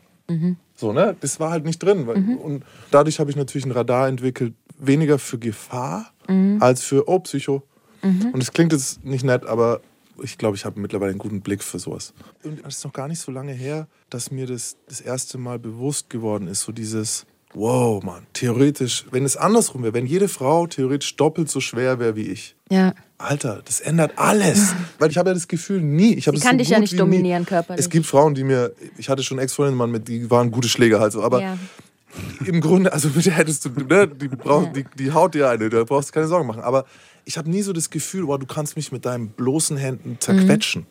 So, ne? Das war halt nicht drin. Weil, Und dadurch habe ich natürlich ein Radar entwickelt, weniger für Gefahr als für, oh, Psycho. Und es klingt jetzt nicht nett, aber ich glaube, ich habe mittlerweile einen guten Blick für sowas. Und es ist noch gar nicht so lange her, dass mir das das erste Mal bewusst geworden ist, so dieses, wow, Mann, theoretisch, wenn es andersrum wäre, wenn jede Frau theoretisch doppelt so schwer wäre wie ich, Ja. Alter, das ändert alles. Weil ich habe ja das Gefühl, nie. Ich habe kann so dich ja nicht dominieren nie. körperlich. Es gibt Frauen, die mir, ich hatte schon Ex-Freundinnen, Mann, mit, die waren gute Schläger halt so, aber ja. im Grunde, also mit der hättest du, ne, die, brauch, die, die haut dir eine, da brauchst du keine Sorgen machen. Aber ich habe nie so das Gefühl, wow, du kannst mich mit deinen bloßen Händen zerquetschen.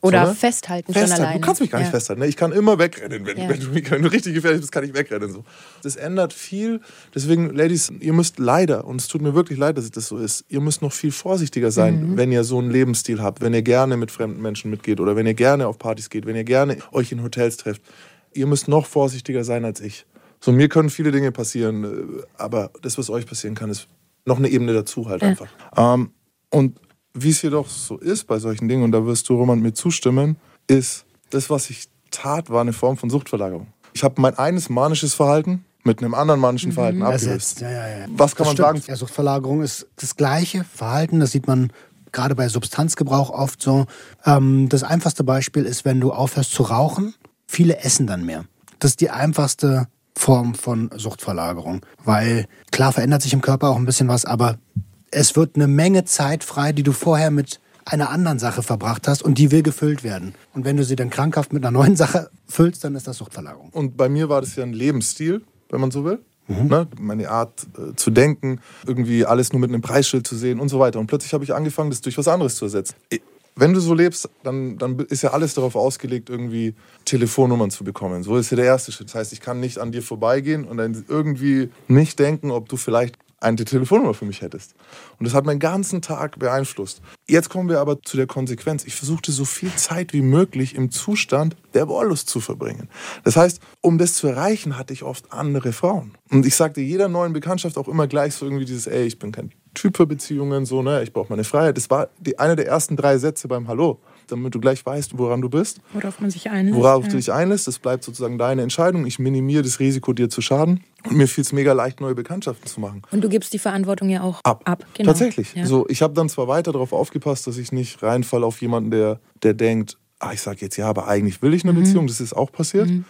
Oder So, festhalten, schon Festhalten. alleine. Du kannst mich gar nicht ja. festhalten. Ne? Ich kann immer wegrennen. Wenn, Ja. wenn, du, mich- wenn du richtig gefährlich bist, kann ich wegrennen. So. Das ändert viel. Deswegen, Ladies, ihr müsst leider, und es tut mir wirklich leid, dass es das so ist, ihr müsst noch viel vorsichtiger sein, Mhm. wenn ihr so einen Lebensstil habt, wenn ihr gerne mit fremden Menschen mitgeht oder wenn ihr gerne auf Partys geht, wenn ihr gerne euch in Hotels trefft. Ihr müsst noch vorsichtiger sein als ich. So, mir können viele Dinge passieren, äh, aber das, was euch passieren kann, ist noch eine Ebene dazu halt einfach. Ähm, und wie es jedoch so ist bei solchen Dingen, und da wirst du, Roman, mir zustimmen, ist, das, was ich tat, war eine Form von Suchtverlagerung. Ich habe mein eines manisches Verhalten mit einem anderen manischen Verhalten abgelöst. Ersetzt. Ja, ja, ja. Was kann Das man sagen? stimmt. Ja, Suchtverlagerung ist das gleiche Verhalten. Das sieht man gerade bei Substanzgebrauch oft so. Ähm, das einfachste Beispiel ist, wenn du aufhörst zu rauchen, viele essen dann mehr. Das ist die einfachste Form von Suchtverlagerung. Weil klar verändert sich im Körper auch ein bisschen was, aber es wird eine Menge Zeit frei, die du vorher mit einer anderen Sache verbracht hast und die will gefüllt werden. Und wenn du sie dann krankhaft mit einer neuen Sache füllst, dann ist das Suchtverlagerung. Und bei mir war das ja ein Lebensstil, wenn man so will. Mhm. Ne? Meine Art äh, zu denken, irgendwie alles nur mit einem Preisschild zu sehen und so weiter. Und plötzlich habe ich angefangen, das durch was anderes zu ersetzen. Wenn du so lebst, dann, dann ist ja alles darauf ausgelegt, irgendwie Telefonnummern zu bekommen. So ist ja der erste Schritt. Das heißt, ich kann nicht an dir vorbeigehen und dann irgendwie nicht denken, ob du vielleicht eine Telefonnummer für mich hättest. Und das hat meinen ganzen Tag beeinflusst. Jetzt kommen wir aber zu der Konsequenz. Ich versuchte so viel Zeit wie möglich im Zustand der Wollust zu verbringen. Das heißt, um das zu erreichen, hatte ich oft andere Frauen. Und ich sagte jeder neuen Bekanntschaft auch immer gleich so irgendwie dieses, ey, ich bin kein Typ für Beziehungen, so, ne, ich brauche meine Freiheit. Das war die, einer der ersten drei Sätze beim Hallo damit du gleich weißt, woran du bist. Worauf man sich einlässt. Worauf ja. du dich einlässt. Das bleibt sozusagen deine Entscheidung. Ich minimiere das Risiko, dir zu schaden. Und mir fiel es mega leicht, neue Bekanntschaften zu machen. Und du gibst die Verantwortung ja auch ab. ab. Genau. Tatsächlich. Ja. So, ich habe dann zwar weiter darauf aufgepasst, dass ich nicht reinfalle auf jemanden, der, der denkt, ah, ich sage jetzt ja, aber eigentlich will ich eine mhm. Beziehung. Das ist auch passiert. Mhm.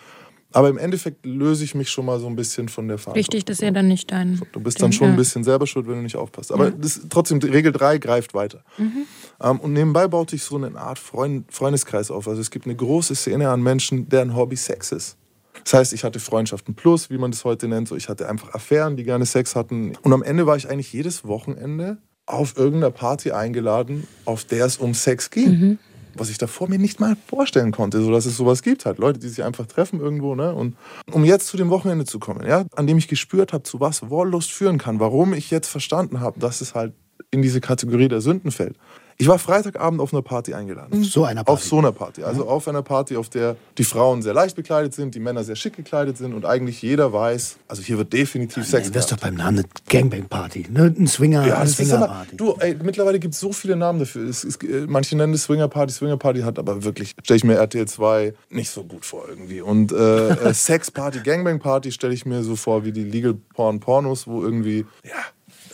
Aber im Endeffekt löse ich mich schon mal so ein bisschen von der Verantwortung. Richtig, das ist ja dann nicht dein. Du bist dann schon ein bisschen selber schuld, wenn du nicht aufpasst. Aber ja. das, trotzdem, Regel 3 greift weiter. Mhm. Ähm, und nebenbei baut sich so eine Art Freund, Freundeskreis auf. Also es gibt eine große Szene an Menschen, deren Hobby Sex ist. Das heißt, ich hatte Freundschaften plus, wie man das heute nennt. So, ich hatte einfach Affären, die gerne Sex hatten. Und am Ende war ich eigentlich jedes Wochenende auf irgendeiner Party eingeladen, auf der es um Sex ging. Mhm was ich davor mir nicht mal vorstellen konnte, so dass es sowas gibt halt. Leute, die sich einfach treffen irgendwo, ne? Und um jetzt zu dem Wochenende zu kommen, ja, an dem ich gespürt habe, zu was Wollust führen kann, warum ich jetzt verstanden habe, dass es halt in diese Kategorie der Sünden fällt. Ich war Freitagabend auf einer Party eingeladen. Auf so einer Party? Auf so einer Party. Also auf einer Party, auf der die Frauen sehr leicht bekleidet sind, die Männer sehr schick gekleidet sind und eigentlich jeder weiß, also hier wird definitiv Sex. Du wirst doch beim Namen eine Gangbang-Party, ne? ein Swinger, ja, eine Swinger-Party. Du, ey, mittlerweile gibt es so viele Namen dafür. Es, es, äh, manche nennen es Swinger-Party, Swinger-Party hat aber wirklich, stelle ich mir RTL 2 nicht so gut vor irgendwie. Und äh, äh Sex-Party, Gangbang-Party stelle ich mir so vor wie die Legal-Porn-Pornos, wo irgendwie, ja,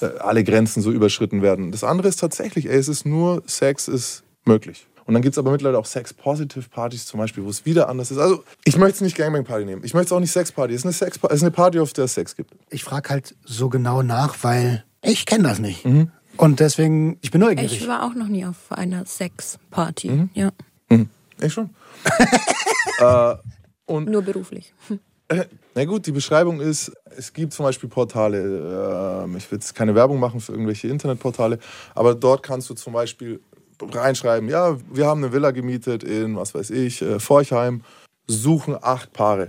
alle Grenzen so überschritten werden. Das andere ist tatsächlich, ey, es ist nur Sex ist möglich. Und dann gibt es aber mittlerweile auch Sex-Positive-Partys zum Beispiel, wo es wieder anders ist. Also ich möchte es nicht Gangbang-Party nehmen. Ich möchte es auch nicht Sex-Party. Es ist eine, Sex es ist eine Party, auf der es Sex gibt. Ich frage halt so genau nach, weil ich kenne das nicht. Mhm. Und deswegen, ich bin neugierig. Ich war auch noch nie auf einer Sex-Party. Mhm. Ja. Mhm. Ich schon. äh, und Nur beruflich. Na gut, die Beschreibung ist, es gibt zum Beispiel Portale, äh, ich will jetzt keine Werbung machen für irgendwelche Internetportale, aber dort kannst du zum Beispiel reinschreiben, ja, wir haben eine Villa gemietet in, was weiß ich, äh, Forchheim, suchen acht Paare.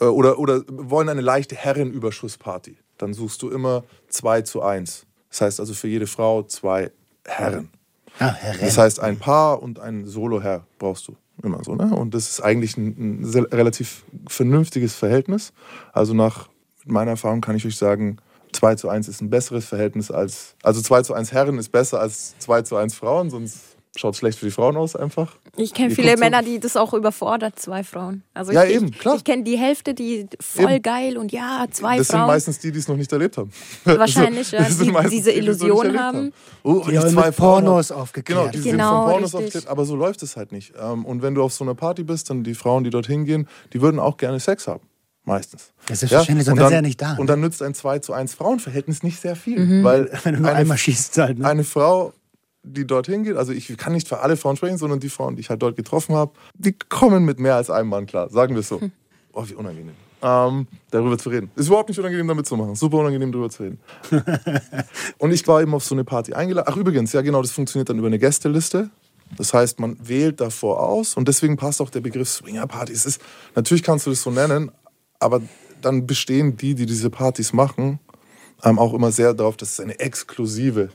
Äh, oder, oder wollen eine leichte Herrenüberschussparty. Dann suchst du immer zwei zu eins. Das heißt also für jede Frau zwei Herren. Ah, Herren. Das heißt, ein Paar und ein Solo-Herr brauchst du. Immer so, ne? Und das ist eigentlich ein, ein relativ vernünftiges Verhältnis. Also nach meiner Erfahrung kann ich euch sagen, 2 zu 1 ist ein besseres Verhältnis als. Also 2 zu 1 Herren ist besser als 2 zu 1 Frauen, sonst schaut es schlecht für die Frauen aus einfach. Ich kenne viele Männer, die das auch überfordert, zwei Frauen. Also ja, ich, eben, klar. Ich, kenne die Hälfte, die voll eben. geil und ja, zwei das Frauen. Das sind meistens die, die es noch nicht erlebt haben. Wahrscheinlich, ja. Die, diese Illusion die, haben. haben. Oh, die, die zwei Pornos aufgeklärt. Genau, die genau, sind von Pornos richtig. aufgeklärt, aber so läuft es halt nicht. Ähm, und wenn du auf so einer Party bist, dann die Frauen, die dorthin gehen, die würden auch gerne Sex haben. Meistens. Das ist wahrscheinlich, ja? sonst wäre ja nicht da. Und dann nützt ein 2 zu 1 Frauenverhältnis nicht sehr viel. Mhm. Weil wenn du nur eine, einmal schießt halt. Ne? Eine Frau die dorthin geht, also ich kann nicht für alle Frauen sprechen, sondern die Frauen, die ich halt dort getroffen habe, die kommen mit mehr als einem Mann klar, sagen wir es so. Hm. Oh, wie unangenehm. Ähm, darüber zu reden. Ist überhaupt nicht unangenehm, damit zu machen. Super unangenehm, darüber zu reden. und ich war eben auf so eine Party eingeladen. Ach, übrigens, ja, genau, das funktioniert dann über eine Gästeliste. Das heißt, man wählt davor aus und deswegen passt auch der Begriff Swinger Party. Es ist, natürlich kannst du das so nennen, aber dann bestehen die, die diese Partys machen, ähm, auch immer sehr darauf, dass es eine exklusive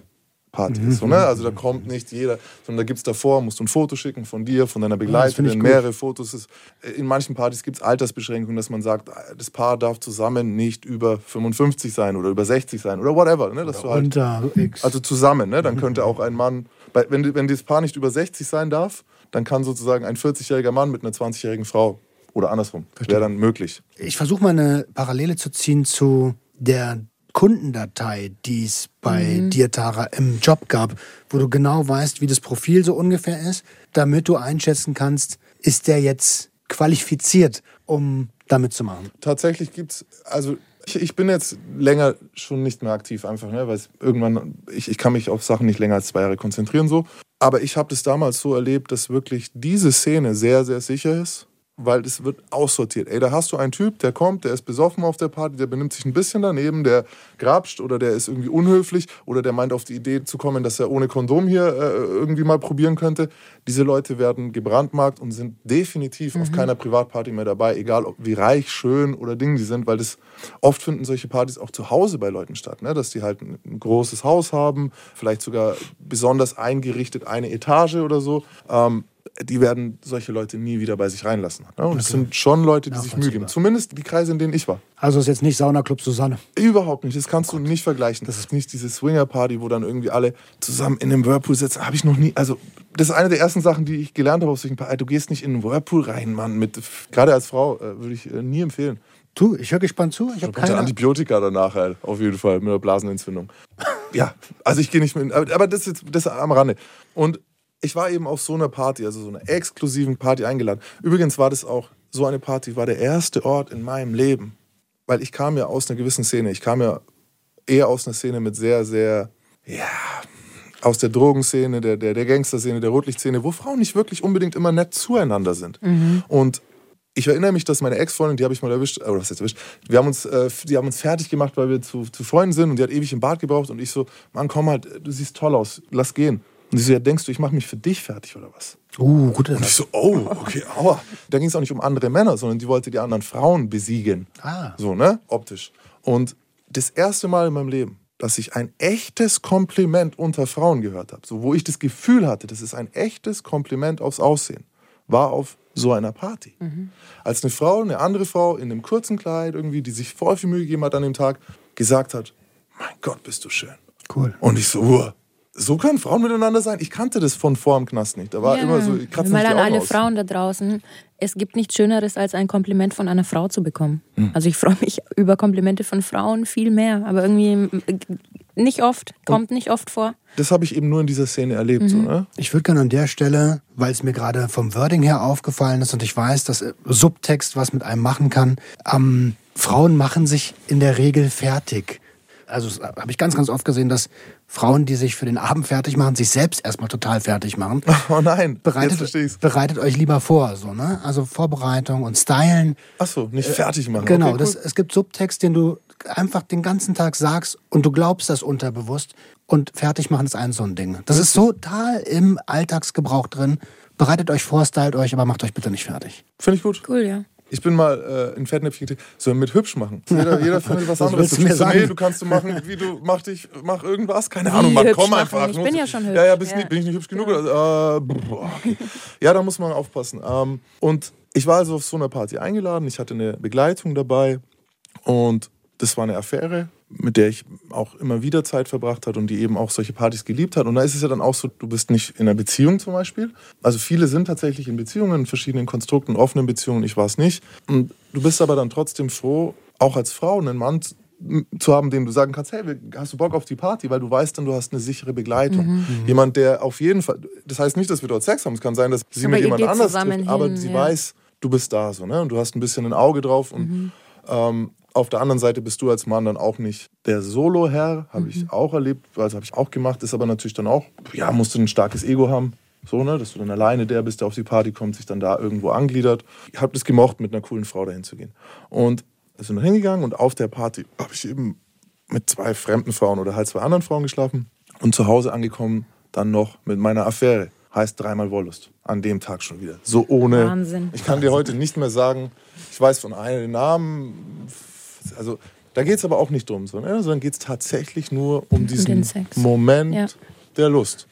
Party mhm. ist. So, ne? Also da kommt nicht jeder, sondern da gibt es davor, musst du ein Foto schicken von dir, von deiner Begleiterin, ja, mehrere Fotos. Äh, in manchen Partys gibt es Altersbeschränkungen, dass man sagt, das Paar darf zusammen nicht über 55 sein oder über 60 sein oder whatever. Ne? Dass oder du halt, X. Also zusammen, ne? dann könnte auch ein Mann, wenn, wenn das Paar nicht über 60 sein darf, dann kann sozusagen ein 40-jähriger Mann mit einer 20-jährigen Frau oder andersrum. Wäre dann möglich. Ich versuche mal eine Parallele zu ziehen zu der Kundendatei, die es bei mhm. dir, Tara, im Job gab, wo du genau weißt, wie das Profil so ungefähr ist, damit du einschätzen kannst, ist der jetzt qualifiziert, um damit zu machen? Tatsächlich gibt es, also ich, ich, bin jetzt länger schon nicht mehr aktiv, einfach, ne, weil irgendwann, ich, ich kann mich auf Sachen nicht länger als zwei Jahre konzentrieren so. Aber ich habe das damals so erlebt, dass wirklich diese Szene sehr, sehr sicher ist weil es wird aussortiert. Ey, da hast du einen Typ, der kommt, der ist besoffen auf der Party, der benimmt sich ein bisschen daneben, der grapscht oder der ist irgendwie unhöflich oder der meint auf die Idee zu kommen, dass er ohne Kondom hier äh, irgendwie mal probieren könnte. Diese Leute werden gebrandmarkt und sind definitiv auf keiner Privatparty mehr dabei, egal ob wie reich, schön oder Ding die sind, weil das oft finden solche Partys auch zu Hause bei Leuten statt, ne? dass die halt ein, ein großes Haus haben, vielleicht sogar besonders eingerichtet eine Etage oder so. Ähm, die werden solche Leute nie wieder bei sich reinlassen. Ne? Und es sind schon Leute, die sich Mühe geben. Zumindest die Kreise, in denen ich war. Also ist jetzt nicht Saunaclub Susanne. Überhaupt nicht. Das kannst du nicht vergleichen. Das ist nicht diese Swinger-Party, wo dann irgendwie alle zusammen in einem Whirlpool sitzen. Habe ich noch nie. Also, das ist eine der ersten Sachen, die ich gelernt habe auf solchen Partys. Du gehst nicht in einen Whirlpool rein, Mann. Mit, gerade als Frau äh, würde ich äh, nie empfehlen. Du, ich höre gespannt zu. Ich habe keine. Antibiotika danach, halt, auf jeden Fall, mit einer Blasenentzündung. ja, also ich gehe nicht mit. Aber das ist, jetzt, das am Rande. Und ich war eben auf so einer Party, also so einer exklusiven Party eingeladen. Übrigens war das auch, so eine Party war der erste Ort in meinem Leben. Weil ich kam ja aus einer gewissen Szene. Ich kam ja eher aus einer Szene mit sehr, sehr, ja, aus der Drogenszene, der, der, der Gangsterszene, der Rotlichtszene, wo Frauen nicht wirklich unbedingt immer nett zueinander sind. Und ich erinnere mich, dass meine Ex-Freundin, die habe ich mal erwischt, oder was jetzt erwischt, wir haben uns, äh, die haben uns fertig gemacht, weil wir zu, zu Freunden sind und die hat ewig im Bad gebraucht und ich so, Mann, komm halt, du siehst toll aus, lass gehen. Und sie so, ja, denkst du, ich mache mich für dich fertig oder was? Uh, guter Und ich so, oh, okay, aua. Da ging es auch nicht um andere Männer, sondern die wollte die anderen Frauen besiegen. Ah. So, ne? Optisch. Und das erste Mal in meinem Leben, dass ich ein echtes Kompliment unter Frauen gehört habe, so wo ich das Gefühl hatte, das ist ein echtes Kompliment aufs Aussehen, war auf so einer Party. Als eine Frau, eine andere Frau in einem kurzen Kleid irgendwie, die sich voll viel Mühe gegeben hat an dem Tag, gesagt hat, mein Gott, bist du schön. Cool. Und ich so, uah, so können Frauen miteinander sein? Ich kannte das von vor dem Knast nicht. Da war immer so, ich kratze Mal an alle aus. Frauen da draußen. Es gibt nichts Schöneres, als ein Kompliment von einer Frau zu bekommen. Hm. Also ich freue mich über Komplimente von Frauen viel mehr, aber irgendwie äh, nicht oft, kommt nicht oft vor. Das habe ich eben nur in dieser Szene erlebt. So, ne? Ich würde gerne an der Stelle, weil es mir gerade vom Wording her aufgefallen ist und ich weiß, dass äh, Subtext was mit einem machen kann, ähm, Frauen machen sich in der Regel fertig. Also das habe ich ganz, ganz oft gesehen, dass Frauen, die sich für den Abend fertig machen, sich selbst erstmal total fertig machen. Oh nein, jetzt Bereitet, verstehe ich's. bereitet euch lieber vor, so, ne? Also Vorbereitung und Stylen. Ach so, nicht fertig machen. Genau, okay, cool. das, es gibt Subtext, den du einfach den ganzen Tag sagst und du glaubst das unterbewusst und fertig machen ist ein so ein Ding. Das ist total im Alltagsgebrauch drin. Bereitet euch vor, stylt euch, aber macht euch bitte nicht fertig. Finde ich gut. Cool, ja. Ich bin mal äh, in Fettnäpfchen getreten. Sollen wir mit hübsch machen? Jeder, jeder findet was Was anderes. du mir so, sagen? Nee, du kannst du machen, wie du, mach dich, mach irgendwas. Keine Wie Ahnung, hübsch komm machen? einfach. Ich bin ja schon hübsch. Ja, ja, Ja. Nicht, bin ich nicht hübsch genug? Oder, äh, boah, okay. Ja, da muss man aufpassen. Ähm, und ich war also auf so einer Party eingeladen. Ich hatte eine Begleitung dabei. Und das war eine Affäre, mit der ich auch immer wieder Zeit verbracht hat und die eben auch solche Partys geliebt hat. Und da ist es ja dann auch so, du bist nicht in einer Beziehung zum Beispiel. Also viele sind tatsächlich in Beziehungen, in verschiedenen Konstrukten, offenen Beziehungen. Ich war es nicht. Und du bist aber dann trotzdem froh, auch als Frau einen Mann zu- haben, dem du sagen kannst, hey, hast du Bock auf die Party? Weil du weißt dann, du hast eine sichere Begleitung. Jemand, der auf jeden Fall, das heißt nicht, dass wir dort Sex haben. Es kann sein, dass sie Aber mit jemand anders trifft, aber hin, sie ja. weiß, du bist da so, ne? Und du hast ein bisschen ein Auge drauf und ähm, auf der anderen Seite bist du als Mann dann auch nicht der Solo-Herr, habe ich auch erlebt, also habe ich auch gemacht, ist aber natürlich dann auch, ja, musst du ein starkes Ego haben, so, ne, dass du dann alleine der bist, der auf die Party kommt, sich dann da irgendwo angliedert. Ich habe das gemocht, mit einer coolen Frau dahin zu gehen. Und sind dann hingegangen und auf der Party habe ich eben mit zwei fremden Frauen oder halt zwei anderen Frauen geschlafen und zu Hause angekommen dann noch mit meiner Affäre. Heißt dreimal Wollust. An dem Tag schon wieder. So ohne. Wahnsinn. Ich kann dir heute nicht mehr sagen, ich weiß von einer den Namen. Also da geht es aber auch nicht drum, sondern, sondern geht es tatsächlich nur um diesen den. Moment Ja. der Lust.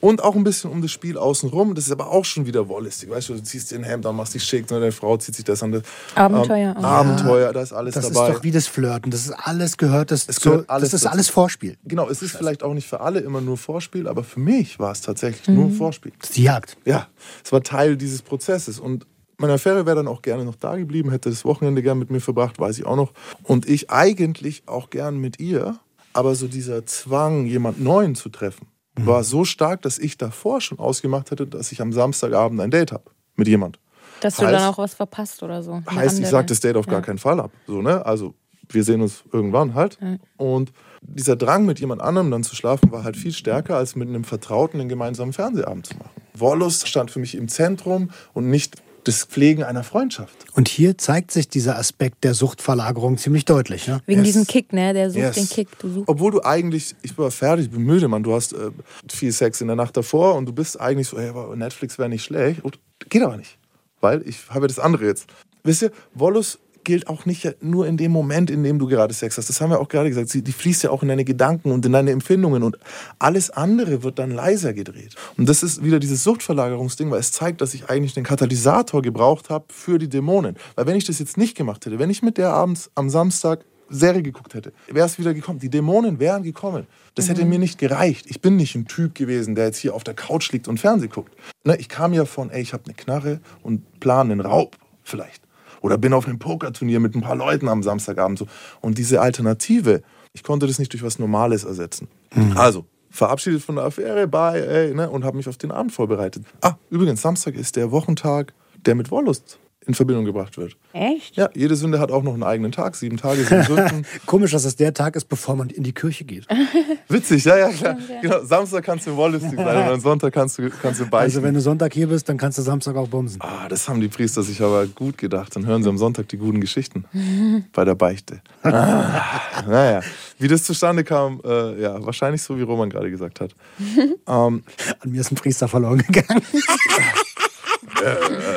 Und auch ein bisschen um das Spiel außenrum. Das ist aber auch schon wieder wollüstig. Weißt du, du ziehst dir ein Hemd an, machst dich schick, ne, deine Frau zieht sich das an. Das, Abenteuer auch. Abenteuer, da ist alles Das dabei. ist doch wie das Flirten. Das ist alles gehört, das, Es gehört alles das ist alles Vorspiel. Genau, es ist vielleicht auch nicht für alle immer nur Vorspiel, aber für mich war es tatsächlich Mhm. nur Vorspiel. Das ist die Jagd. Ja, es war Teil dieses Prozesses. Und meine Affäre wäre dann auch gerne noch da geblieben, hätte das Wochenende gern mit mir verbracht, weiß ich auch noch. Und ich eigentlich auch gern mit ihr. Aber so dieser Zwang, jemand Neuen zu treffen, war so stark, dass ich davor schon ausgemacht hatte, dass ich am Samstagabend ein Date habe mit jemand. Dass du Heißt- dann auch was verpasst oder so. Heißt, ich andere. sage das Date auf gar Ja. keinen Fall ab. So, ne? Also, wir sehen uns irgendwann halt. Und dieser Drang, mit jemand anderem dann zu schlafen, war halt viel stärker, als mit einem Vertrauten einen gemeinsamen Fernsehabend zu machen. Wollust stand für mich im Zentrum und nicht das Pflegen einer Freundschaft. Und hier zeigt sich dieser Aspekt der Suchtverlagerung ziemlich deutlich. Ne? Wegen Yes. diesem Kick, ne? Der sucht Yes. den Kick. Du suchst. Obwohl du eigentlich, ich war fertig, ich bin müde, Mann. Du hast äh, viel Sex in der Nacht davor und du bist eigentlich so, ey, aber Netflix wäre nicht schlecht. Und geht aber nicht. Weil ich habe das andere jetzt. Wisst ihr, Wollus gilt auch nicht nur in dem Moment, in dem du gerade Sex hast. Das haben wir auch gerade gesagt. Sie, die fließt ja auch in deine Gedanken und in deine Empfindungen und alles andere wird dann leiser gedreht. Und das ist wieder dieses Suchtverlagerungsding, weil es zeigt, dass ich eigentlich den Katalysator gebraucht habe für die Dämonen. Weil wenn ich das jetzt nicht gemacht hätte, wenn ich mit der abends am Samstag Serie geguckt hätte, wäre es wieder gekommen. Die Dämonen wären gekommen. Das hätte mir nicht gereicht. Ich bin nicht ein Typ gewesen, der jetzt hier auf der Couch liegt und Fernsehen guckt. Ne, ich kam ja von, ey, ich habe eine Knarre und plane einen Raub vielleicht. Oder bin auf einem Pokerturnier mit ein paar Leuten am Samstagabend so. Und diese Alternative, ich konnte das nicht durch was Normales ersetzen. Also, verabschiedet von der Affäre, bye, ey, ne, und habe mich auf den Abend vorbereitet. Ah, übrigens, Samstag ist der Wochentag, der mit Wollust in Verbindung gebracht wird. Echt? Ja, jede Sünde hat auch noch einen eigenen Tag, sieben Tage, sieben Sünden. Komisch, dass es der Tag ist, bevor man in die Kirche geht. Witzig, ja, ja, klar. Genau, Samstag kannst du wollüstig sein und am Sonntag kannst du, kannst du beichten. Also wenn du Sonntag hier bist, dann kannst du Samstag auch bumsen. Ah, das haben die Priester sich aber gut gedacht. Dann hören sie am Sonntag die guten Geschichten bei der Beichte. Ah, naja, wie das zustande kam, äh, ja, wahrscheinlich so, wie Roman gerade gesagt hat. Ähm, An mir ist ein Priester verloren gegangen.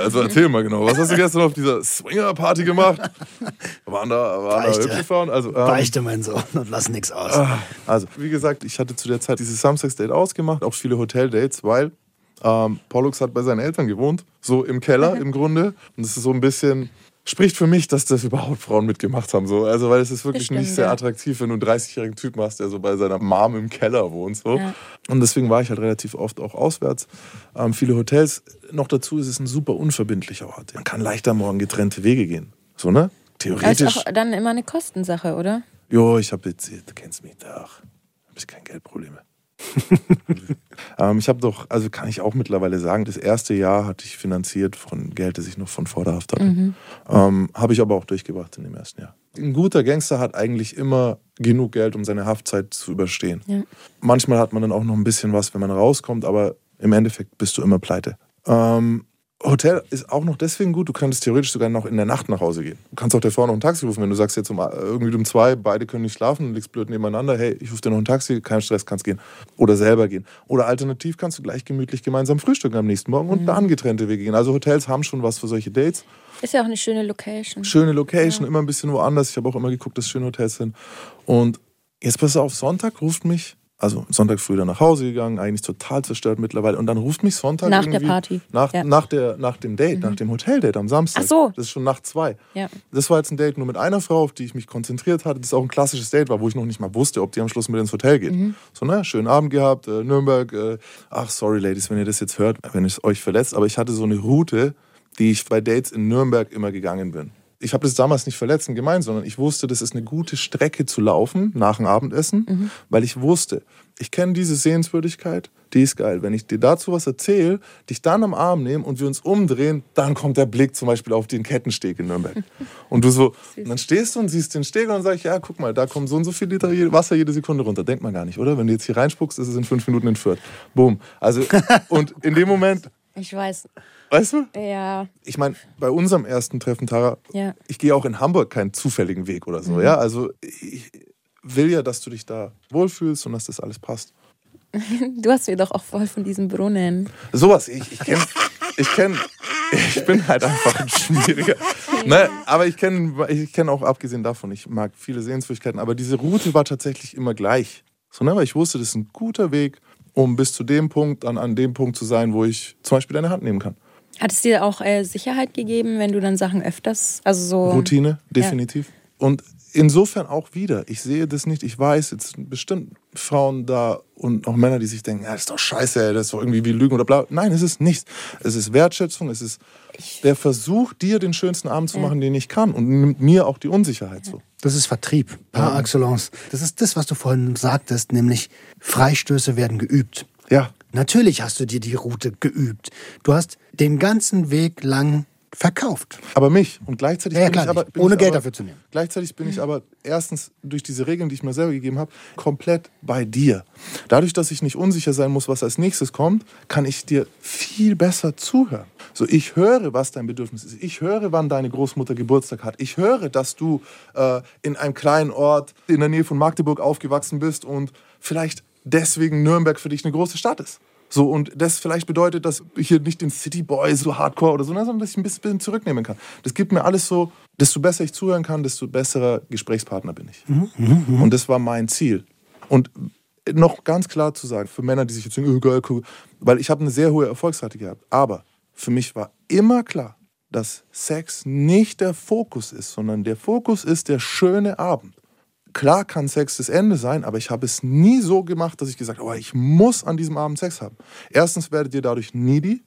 Also erzähl mal genau, was hast du gestern auf dieser Swinger-Party gemacht? Waren da, waren da Beichte. hübsche Frauen? Also, ähm, Beichte, mein Sohn, und lass nichts aus. Also, wie gesagt, ich hatte zu der Zeit dieses Samstagsdate ausgemacht, auch viele Hoteldates, weil ähm, Pollux hat bei seinen Eltern gewohnt, so im Keller im Grunde. Und das ist so ein bisschen, spricht für mich, dass das überhaupt Frauen mitgemacht haben. So. Also, weil es ist wirklich Bestimmt, nicht sehr ja. attraktiv, wenn du einen 30-jährigen Typen hast, der so bei seiner Mom im Keller wohnt. So. Ja. Und deswegen war ich halt relativ oft auch auswärts. Ähm, viele Hotels. Noch dazu ist es ein super unverbindlicher Ort. Man kann leichter morgen getrennte Wege gehen. So, ne? Aber ist Theoretisch. auch dann immer eine Kostensache, oder? Jo, ich habe jetzt, du kennst mich doch. Hab ich keine Geldprobleme. ähm, ich habe doch, also kann ich auch mittlerweile sagen, das erste Jahr hatte ich finanziert von Geld, das ich noch von Vorderhaft hatte. Ähm, habe ich aber auch durchgebracht in dem ersten Jahr. Ein guter Gangster hat eigentlich immer genug Geld, um seine Haftzeit zu überstehen. Ja. Manchmal hat man dann auch noch ein bisschen was, wenn man rauskommt, aber im Endeffekt bist du immer pleite. Ähm, Hotel ist auch noch deswegen gut, du kannst theoretisch sogar noch in der Nacht nach Hause gehen. Du kannst auch Frau noch ein Taxi rufen, wenn du sagst jetzt um, äh, irgendwie um zwei, beide können nicht schlafen, du liegst blöd nebeneinander, hey, ich rufe dir noch ein Taxi, kein Stress, kannst gehen. Oder selber gehen. Oder alternativ kannst du gleich gemütlich gemeinsam frühstücken am nächsten Morgen und dann getrennte Wege gehen. Also Hotels haben schon was für solche Dates. Ist ja auch eine schöne Location. Schöne Location, immer ein bisschen woanders. Ich habe auch immer geguckt, dass schöne Hotels sind. Und jetzt pass auf, Sonntag ruft mich, also Sonntag früh dann nach Hause gegangen, eigentlich total zerstört mittlerweile. Und dann ruft mich Sonntag Nach der Party. Nach, Ja. Mhm. nach, der, nach dem Date, nach dem Hoteldate am Samstag. Ach so. Das ist schon nach zwei. Ja. Das war jetzt ein Date nur mit einer Frau, auf die ich mich konzentriert hatte. Das auch ein klassisches Date war, wo ich noch nicht mal wusste, ob die am Schluss mit ins Hotel geht. Mhm. So, ne, schönen Abend gehabt, äh, Nürnberg. Äh, ach, sorry, Ladies, wenn ihr das jetzt hört, wenn es euch verletzt. Aber ich hatte so eine Route, die ich bei Dates in Nürnberg immer gegangen bin. Ich habe das damals nicht verletzend gemeint, sondern ich wusste, das ist eine gute Strecke zu laufen nach dem Abendessen, weil ich wusste, ich kenne diese Sehenswürdigkeit, die ist geil. Wenn ich dir dazu was erzähle, dich dann am Arm nehme und wir uns umdrehen, dann kommt der Blick zum Beispiel auf den Kettensteg in Nürnberg. Und du so, und dann stehst du und siehst den Steg und dann sag ich, ja, guck mal, da kommen so und so viel Liter Wasser jede Sekunde runter. Denkt man gar nicht, oder? Wenn du jetzt hier reinspuckst, ist es in fünf Minuten entführt. Boom. Also, und in dem Moment, Ich weiß. Weißt du? Ja. Ich meine, bei unserem ersten Treffen, Tara, Ja. ich gehe auch in Hamburg keinen zufälligen Weg oder so, Mhm. ja? Also, ich will ja, dass du dich da wohlfühlst und dass das alles passt. Du hast mir doch auch voll von diesem Brunnen. Sowas, ich, ich kenne, ich kenne, ich bin halt einfach ein schwieriger. Ne, aber ich kenne ich kenn auch abgesehen davon, ich mag viele Sehenswürdigkeiten, aber diese Route war tatsächlich immer gleich. So, ne, weil ich wusste, das ist ein guter Weg, um bis zu dem Punkt, dann an dem Punkt zu sein, wo ich zum Beispiel deine Hand nehmen kann. Hat es dir auch äh, Sicherheit gegeben, wenn du dann Sachen öfters, also so. Routine, definitiv. Und insofern auch wieder, ich sehe das nicht, ich weiß, jetzt sind bestimmt Frauen da und auch Männer, die sich denken, ja, das ist doch scheiße, das ist doch irgendwie wie Lügen oder bla. Nein, es ist nichts. Es ist Wertschätzung, es ist der Versuch, dir den schönsten Abend zu machen, den ich kann und nimmt mir auch die Unsicherheit so. Das ist Vertrieb, par excellence. Das ist das, was du vorhin sagtest, nämlich Freistöße werden geübt. Ja, Natürlich hast du dir die Route geübt. Du hast den ganzen Weg lang verkauft. Aber mich. Und gleichzeitig Ja, ja, bin ich aber. bin Ohne ich Geld aber, dafür zu nehmen. Gleichzeitig bin ich aber erstens durch diese Regeln, die ich mir selber gegeben habe, komplett bei dir. Dadurch, dass ich nicht unsicher sein muss, was als nächstes kommt, kann ich dir viel besser zuhören. So, ich höre, was dein Bedürfnis ist. Ich höre, wann deine Großmutter Geburtstag hat. Ich höre, dass du äh, in einem kleinen Ort in der Nähe von Magdeburg aufgewachsen bist und vielleicht deswegen Nürnberg für dich eine große Stadt ist. So, und das vielleicht bedeutet, dass ich hier nicht den City Boy so hardcore oder so, ne, sondern dass ich ein bisschen zurücknehmen kann. Das gibt mir alles so, desto besser ich zuhören kann, desto besserer Gesprächspartner bin ich. Und das war mein Ziel. Und noch ganz klar zu sagen, für Männer, die sich jetzt denken, oh, geil, cool, weil ich habe eine sehr hohe Erfolgsrate gehabt. Aber für mich war immer klar, dass Sex nicht der Fokus ist, sondern der Fokus ist der schöne Abend. Klar kann Sex das Ende sein, aber ich habe es nie so gemacht, dass ich gesagt habe, oh, ich muss an diesem Abend Sex haben. Erstens werdet ihr dadurch needy.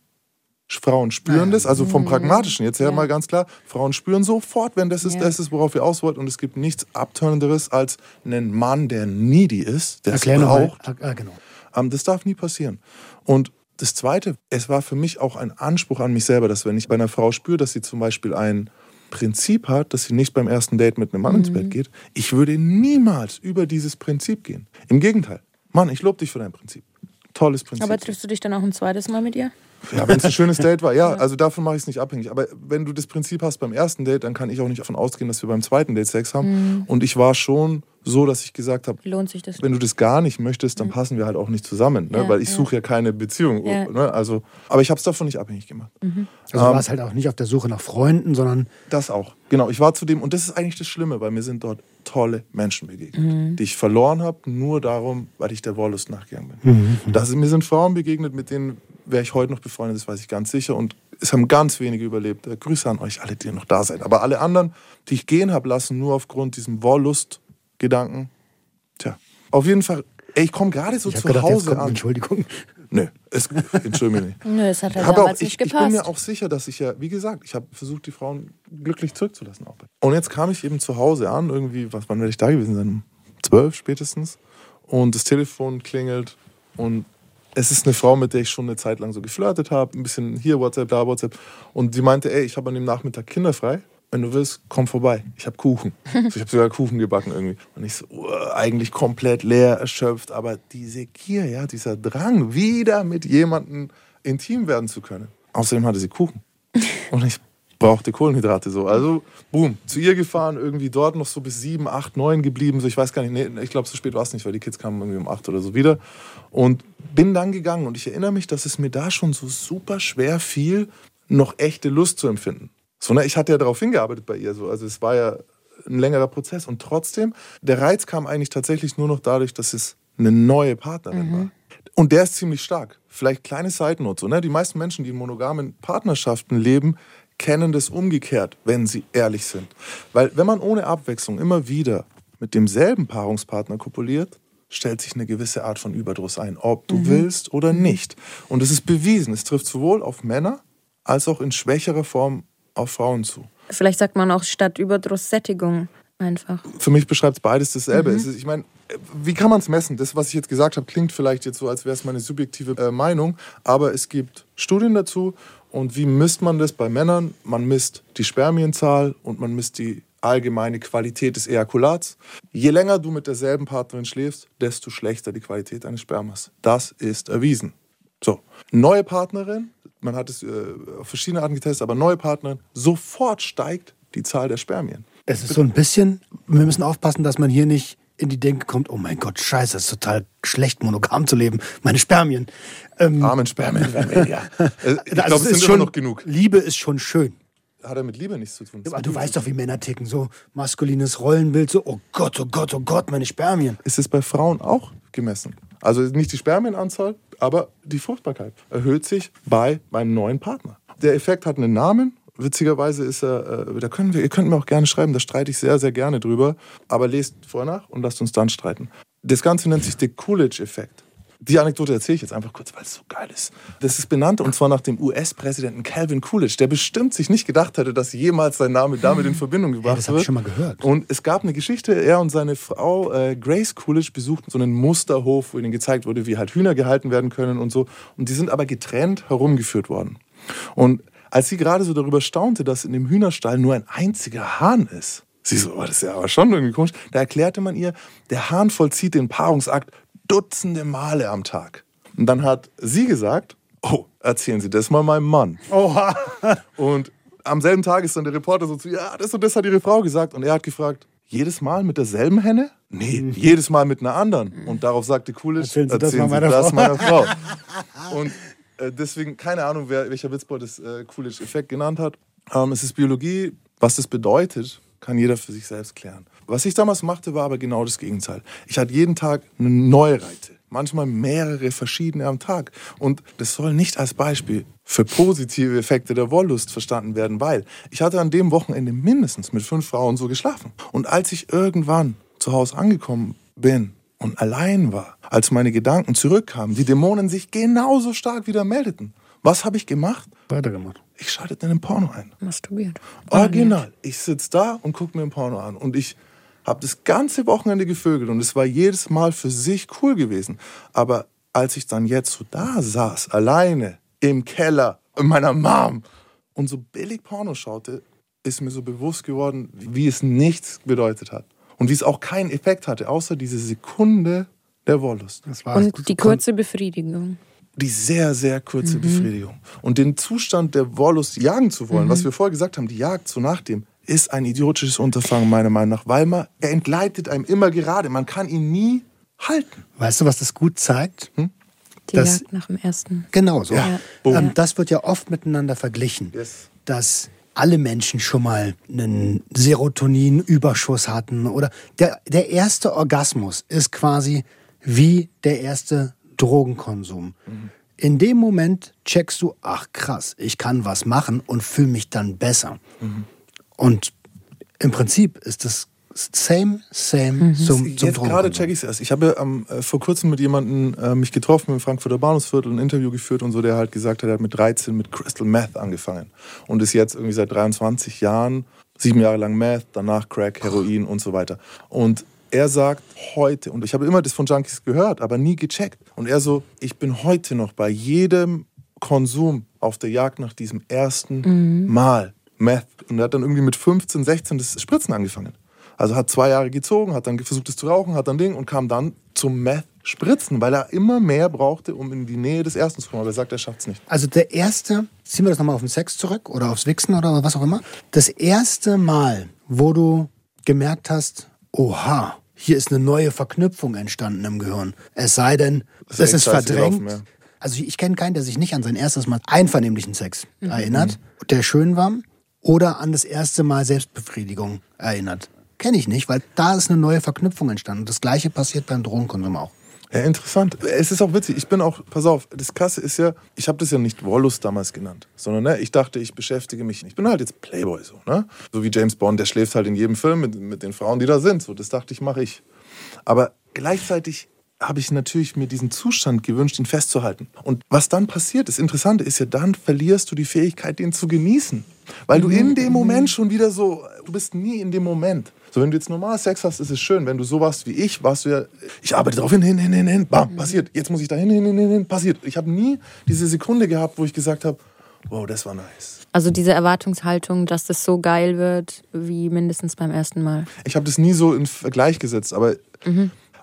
Frauen spüren das, also vom Pragmatischen jetzt her Ja. mal ganz klar. Frauen spüren sofort, wenn das ist, Ja. das ist, worauf ihr aus wollt. Und es gibt nichts Abturnenderes als einen Mann, der needy ist, der es Erklär nochmal. braucht. Ah, genau. Ähm, das darf nie passieren. Und das Zweite, es war für mich auch ein Anspruch an mich selber, dass wenn ich bei einer Frau spüre, dass sie zum Beispiel ein Prinzip hat, dass sie nicht beim ersten Date mit einem Mann ins Bett geht, ich würde niemals über dieses Prinzip gehen. Im Gegenteil. Mann, ich lobe dich für dein Prinzip. Tolles Prinzip. Aber triffst du dich dann auch ein zweites Mal mit ihr? Ja, wenn es ein schönes Date war, ja, also davon mache ich es nicht abhängig. Aber wenn du das Prinzip hast beim ersten Date, dann kann ich auch nicht davon ausgehen, dass wir beim zweiten Date Sex haben. Und ich war schon so, dass ich gesagt habe, Lohnt sich das? wenn du das gar nicht möchtest, dann passen wir halt auch nicht zusammen, ne? Ja, weil ich ja. suche ja keine Beziehung. Ja. Ne? Also, aber ich habe es davon nicht abhängig gemacht. Also Ähm, du warst halt auch nicht auf der Suche nach Freunden, sondern Das auch. Genau, ich war zudem, und das ist eigentlich das Schlimme, weil mir sind dort tolle Menschen begegnet, die ich verloren habe, nur darum, weil ich der Wollust nachgegangen bin. Das, mir sind Frauen begegnet, mit denen wäre ich heute noch befreundet, das weiß ich ganz sicher. Und es haben ganz wenige überlebt. Äh, Grüße an euch alle, die noch da seid. Aber alle anderen, die ich gehen habe lassen, nur aufgrund diesem Wollust-Gedanken, tja, auf jeden Fall, ey, ich komme gerade so zu gedacht, jetzt Hause an. Entschuldigung. Nö, es, entschuldige mich nicht. Nö, es hat halt Hab auch, damals ich, nicht ich bin gepasst. mir auch sicher, dass ich ja, wie gesagt, ich habe versucht, die Frauen glücklich zurückzulassen. Auch. Und jetzt kam ich eben zu Hause an, irgendwie, was, wann werde ich da gewesen sein? Um zwölf spätestens. Und das Telefon klingelt und es ist eine Frau, mit der ich schon eine Zeit lang so geflirtet habe. Ein bisschen hier WhatsApp, da WhatsApp. Und die meinte, ey, ich habe an dem Nachmittag Kinder frei. Wenn du willst, komm vorbei. Ich habe Kuchen. So, ich habe sogar Kuchen gebacken irgendwie. Und ich so, uh, eigentlich komplett leer, erschöpft. Aber diese Gier, ja, dieser Drang, wieder mit jemandem intim werden zu können. Außerdem hatte sie Kuchen. Und ich brauchte Kohlenhydrate so. Also, boom, zu ihr gefahren, irgendwie dort noch so bis sieben, acht, neun geblieben. So, ich weiß gar nicht, nee, ich glaube, so spät war es nicht, weil die Kids kamen irgendwie um acht oder so wieder. Und bin dann gegangen. Und ich erinnere mich, dass es mir da schon so super schwer fiel, noch echte Lust zu empfinden. So, ne, ich hatte ja darauf hingearbeitet bei ihr. So. Also es war ja ein längerer Prozess. Und trotzdem, der Reiz kam eigentlich tatsächlich nur noch dadurch, dass es eine neue Partnerin war. Und der ist ziemlich stark. Vielleicht kleine Side Note. So, ne? Die meisten Menschen, die in monogamen Partnerschaften leben, kennen das umgekehrt, wenn sie ehrlich sind. Weil wenn man ohne Abwechslung immer wieder mit demselben Paarungspartner kopuliert, stellt sich eine gewisse Art von Überdruss ein, ob du willst oder nicht. Und es ist bewiesen, es trifft sowohl auf Männer als auch in schwächerer Form auf Frauen zu. Vielleicht sagt man auch statt Überdruss Sättigung einfach. Für mich beschreibt es beides dasselbe. Es ist, ich meine, wie kann man es messen? Das, was ich jetzt gesagt habe, klingt vielleicht jetzt so, als wäre es meine subjektive äh, Meinung, aber es gibt Studien dazu. Und wie misst man das bei Männern? Man misst die Spermienzahl und man misst die allgemeine Qualität des Ejakulats. Je länger du mit derselben Partnerin schläfst, desto schlechter die Qualität eines Spermas. Das ist erwiesen. So, neue Partnerin, man hat es äh, auf verschiedene Arten getestet, aber neue Partnerin, sofort steigt die Zahl der Spermien. Es ist so ein bisschen, wir müssen aufpassen, dass man hier nicht in die Denke kommt, oh mein Gott, scheiße, es ist total schlecht, monogam zu leben. Meine Spermien. Ähm, Armen Spermien weniger. Äh, Ich also glaube, es sind immer noch genug. Liebe ist schon schön. Hat er mit Liebe nichts zu tun. Aber du weißt doch, wie Männer ticken. So maskulines Rollenbild, so, oh Gott, oh Gott, oh Gott, meine Spermien. Ist es bei Frauen auch gemessen? Also nicht die Spermienanzahl, aber die Fruchtbarkeit erhöht sich bei meinem neuen Partner. Der Effekt hat einen Namen. Witzigerweise ist er, äh, da können wir, ihr könnt mir auch gerne schreiben, da streite ich sehr, sehr gerne drüber. Aber lest vorher nach und lasst uns dann streiten. Das Ganze nennt sich der Coolidge-Effekt. Die Anekdote erzähle ich jetzt einfach kurz, weil es so geil ist. Das ist benannt und zwar nach dem US-Präsidenten Calvin Coolidge, der bestimmt sich nicht gedacht hätte, dass jemals sein Name damit in Verbindung gebracht das hab wird. ich schon mal gehört. Und es gab eine Geschichte, er und seine Frau äh, Grace Coolidge besuchten so einen Musterhof, wo ihnen gezeigt wurde, wie halt Hühner gehalten werden können und so. Und die sind aber getrennt herumgeführt worden. Und als sie gerade so darüber staunte, dass in dem Hühnerstall nur ein einziger Hahn ist. Sie so, oh, das ist ja aber schon irgendwie komisch. Da erklärte man ihr, der Hahn vollzieht den Paarungsakt Dutzende Male am Tag. Und dann hat sie gesagt, oh, erzählen Sie das mal meinem Mann. Oha. Und am selben Tag ist dann der Reporter so zu, ja, das und das hat ihre Frau gesagt. Und er hat gefragt, jedes Mal mit derselben Henne? Nee, jedes Mal mit einer anderen. Und darauf sagte Coolidge, Erzählen Sie das mal meiner das Frau. meiner Frau. Und äh, deswegen, keine Ahnung, wer, welcher Witzbold das äh, Coolidge-Effekt genannt hat. Ähm, es ist Biologie. Was das bedeutet, kann jeder für sich selbst klären. Was ich damals machte, war aber genau das Gegenteil. Ich hatte jeden Tag eine neue Reite. Manchmal mehrere verschiedene am Tag. Und das soll nicht als Beispiel für positive Effekte der Wollust verstanden werden, weil ich hatte an dem Wochenende mindestens mit fünf Frauen so geschlafen. Und als ich irgendwann zu Hause angekommen bin und allein war, als meine Gedanken zurückkamen, die Dämonen sich genauso stark wieder meldeten, was habe ich gemacht? Weitergemacht. Ich schaltete einen Porno ein. Masturbiert. Original. Ich sitze da und gucke mir ein Porno an. Und ich habe das ganze Wochenende gevögelt und es war jedes Mal für sich cool gewesen. Aber als ich dann jetzt so da saß, alleine im Keller in meiner Mom und so billig Porno schaute, ist mir so bewusst geworden, wie es nichts bedeutet hat. Und wie es auch keinen Effekt hatte, außer diese Sekunde der Wollust. Das war Und die kurze Befriedigung. die sehr, sehr kurze Befriedigung. Und den Zustand der Wollust jagen zu wollen, was wir vorher gesagt haben, die Jagd so nach dem, ist ein idiotisches Unterfangen meiner Meinung nach, weil man, er entgleitet einem immer gerade. Man kann ihn nie halten. Weißt du, was das gut zeigt? Hm? Die Das- Jagd nach dem ersten. Genau so. Ja. Ähm, das wird ja oft miteinander verglichen, Yes. dass alle Menschen schon mal einen Serotoninüberschuss hatten oder der, der erste Orgasmus ist quasi wie der erste Drogenkonsum. In dem Moment checkst du, ach krass, ich kann was machen und fühle mich dann besser. Und im Prinzip ist das same, same zum, zum Jetzt gerade check ich es erst. Ich habe ja, ähm, äh, vor kurzem mit jemandem äh, mich getroffen im Frankfurter Bahnhofsviertel, ein Interview geführt und so, der halt gesagt hat, er hat mit 13 mit Crystal Meth angefangen und ist jetzt irgendwie seit 23 Jahren, sieben Jahre lang Meth, danach Crack, Heroin und so weiter. Und er sagt heute, und ich habe immer das von Junkies gehört, aber nie gecheckt. Und er so, ich bin heute noch bei jedem Konsum auf der Jagd nach diesem ersten Mal Meth. Und er hat dann irgendwie mit 15, 16 das Spritzen angefangen. Also hat zwei Jahre gezogen, hat dann versucht, es zu rauchen, hat dann Ding und kam dann zum Meth-Spritzen, weil er immer mehr brauchte, um in die Nähe des ersten zu kommen. Aber er sagt, er schafft es nicht. Also der erste, ziehen wir das nochmal auf den Sex zurück oder aufs Wichsen oder was auch immer. Das erste Mal, wo du gemerkt hast, oha, hier ist eine neue Verknüpfung entstanden im Gehirn. Es sei denn, Das es ist ist verdrängt. gelaufen, Also ich, ich kenne keinen, der sich nicht an sein erstes Mal einvernehmlichen Sex Mhm. erinnert, der schön war, oder an das erste Mal Selbstbefriedigung erinnert. Kenne ich nicht, weil da ist eine neue Verknüpfung entstanden. Das gleiche passiert beim Drogenkonsum auch. Ja, interessant. Es ist auch witzig. Ich bin auch, pass auf, das Krasse ist ja, ich habe das ja nicht Wollust damals genannt, sondern ne, ich dachte, ich beschäftige mich. Ich bin halt jetzt Playboy so, ne? So wie James Bond, der schläft halt in jedem Film mit, mit den Frauen, die da sind. So, das dachte ich, mache ich. Aber gleichzeitig habe ich natürlich mir diesen Zustand gewünscht, ihn festzuhalten. Und was dann passiert, das Interessante ist ja, dann verlierst du die Fähigkeit, den zu genießen. Weil du in dem Moment schon wieder so, du bist nie in dem Moment. So, wenn du jetzt normal Sex hast, ist es schön. Wenn du so warst wie ich, warst du ja, ich arbeite drauf hin, hin, hin, hin, hin, bam, passiert. Jetzt muss ich da hin, hin, hin, hin, hin, passiert. Ich habe nie diese Sekunde gehabt, wo ich gesagt habe, wow, das war nice. Also diese Erwartungshaltung, dass das so geil wird wie mindestens beim ersten Mal. Ich habe das nie so in Vergleich gesetzt, aber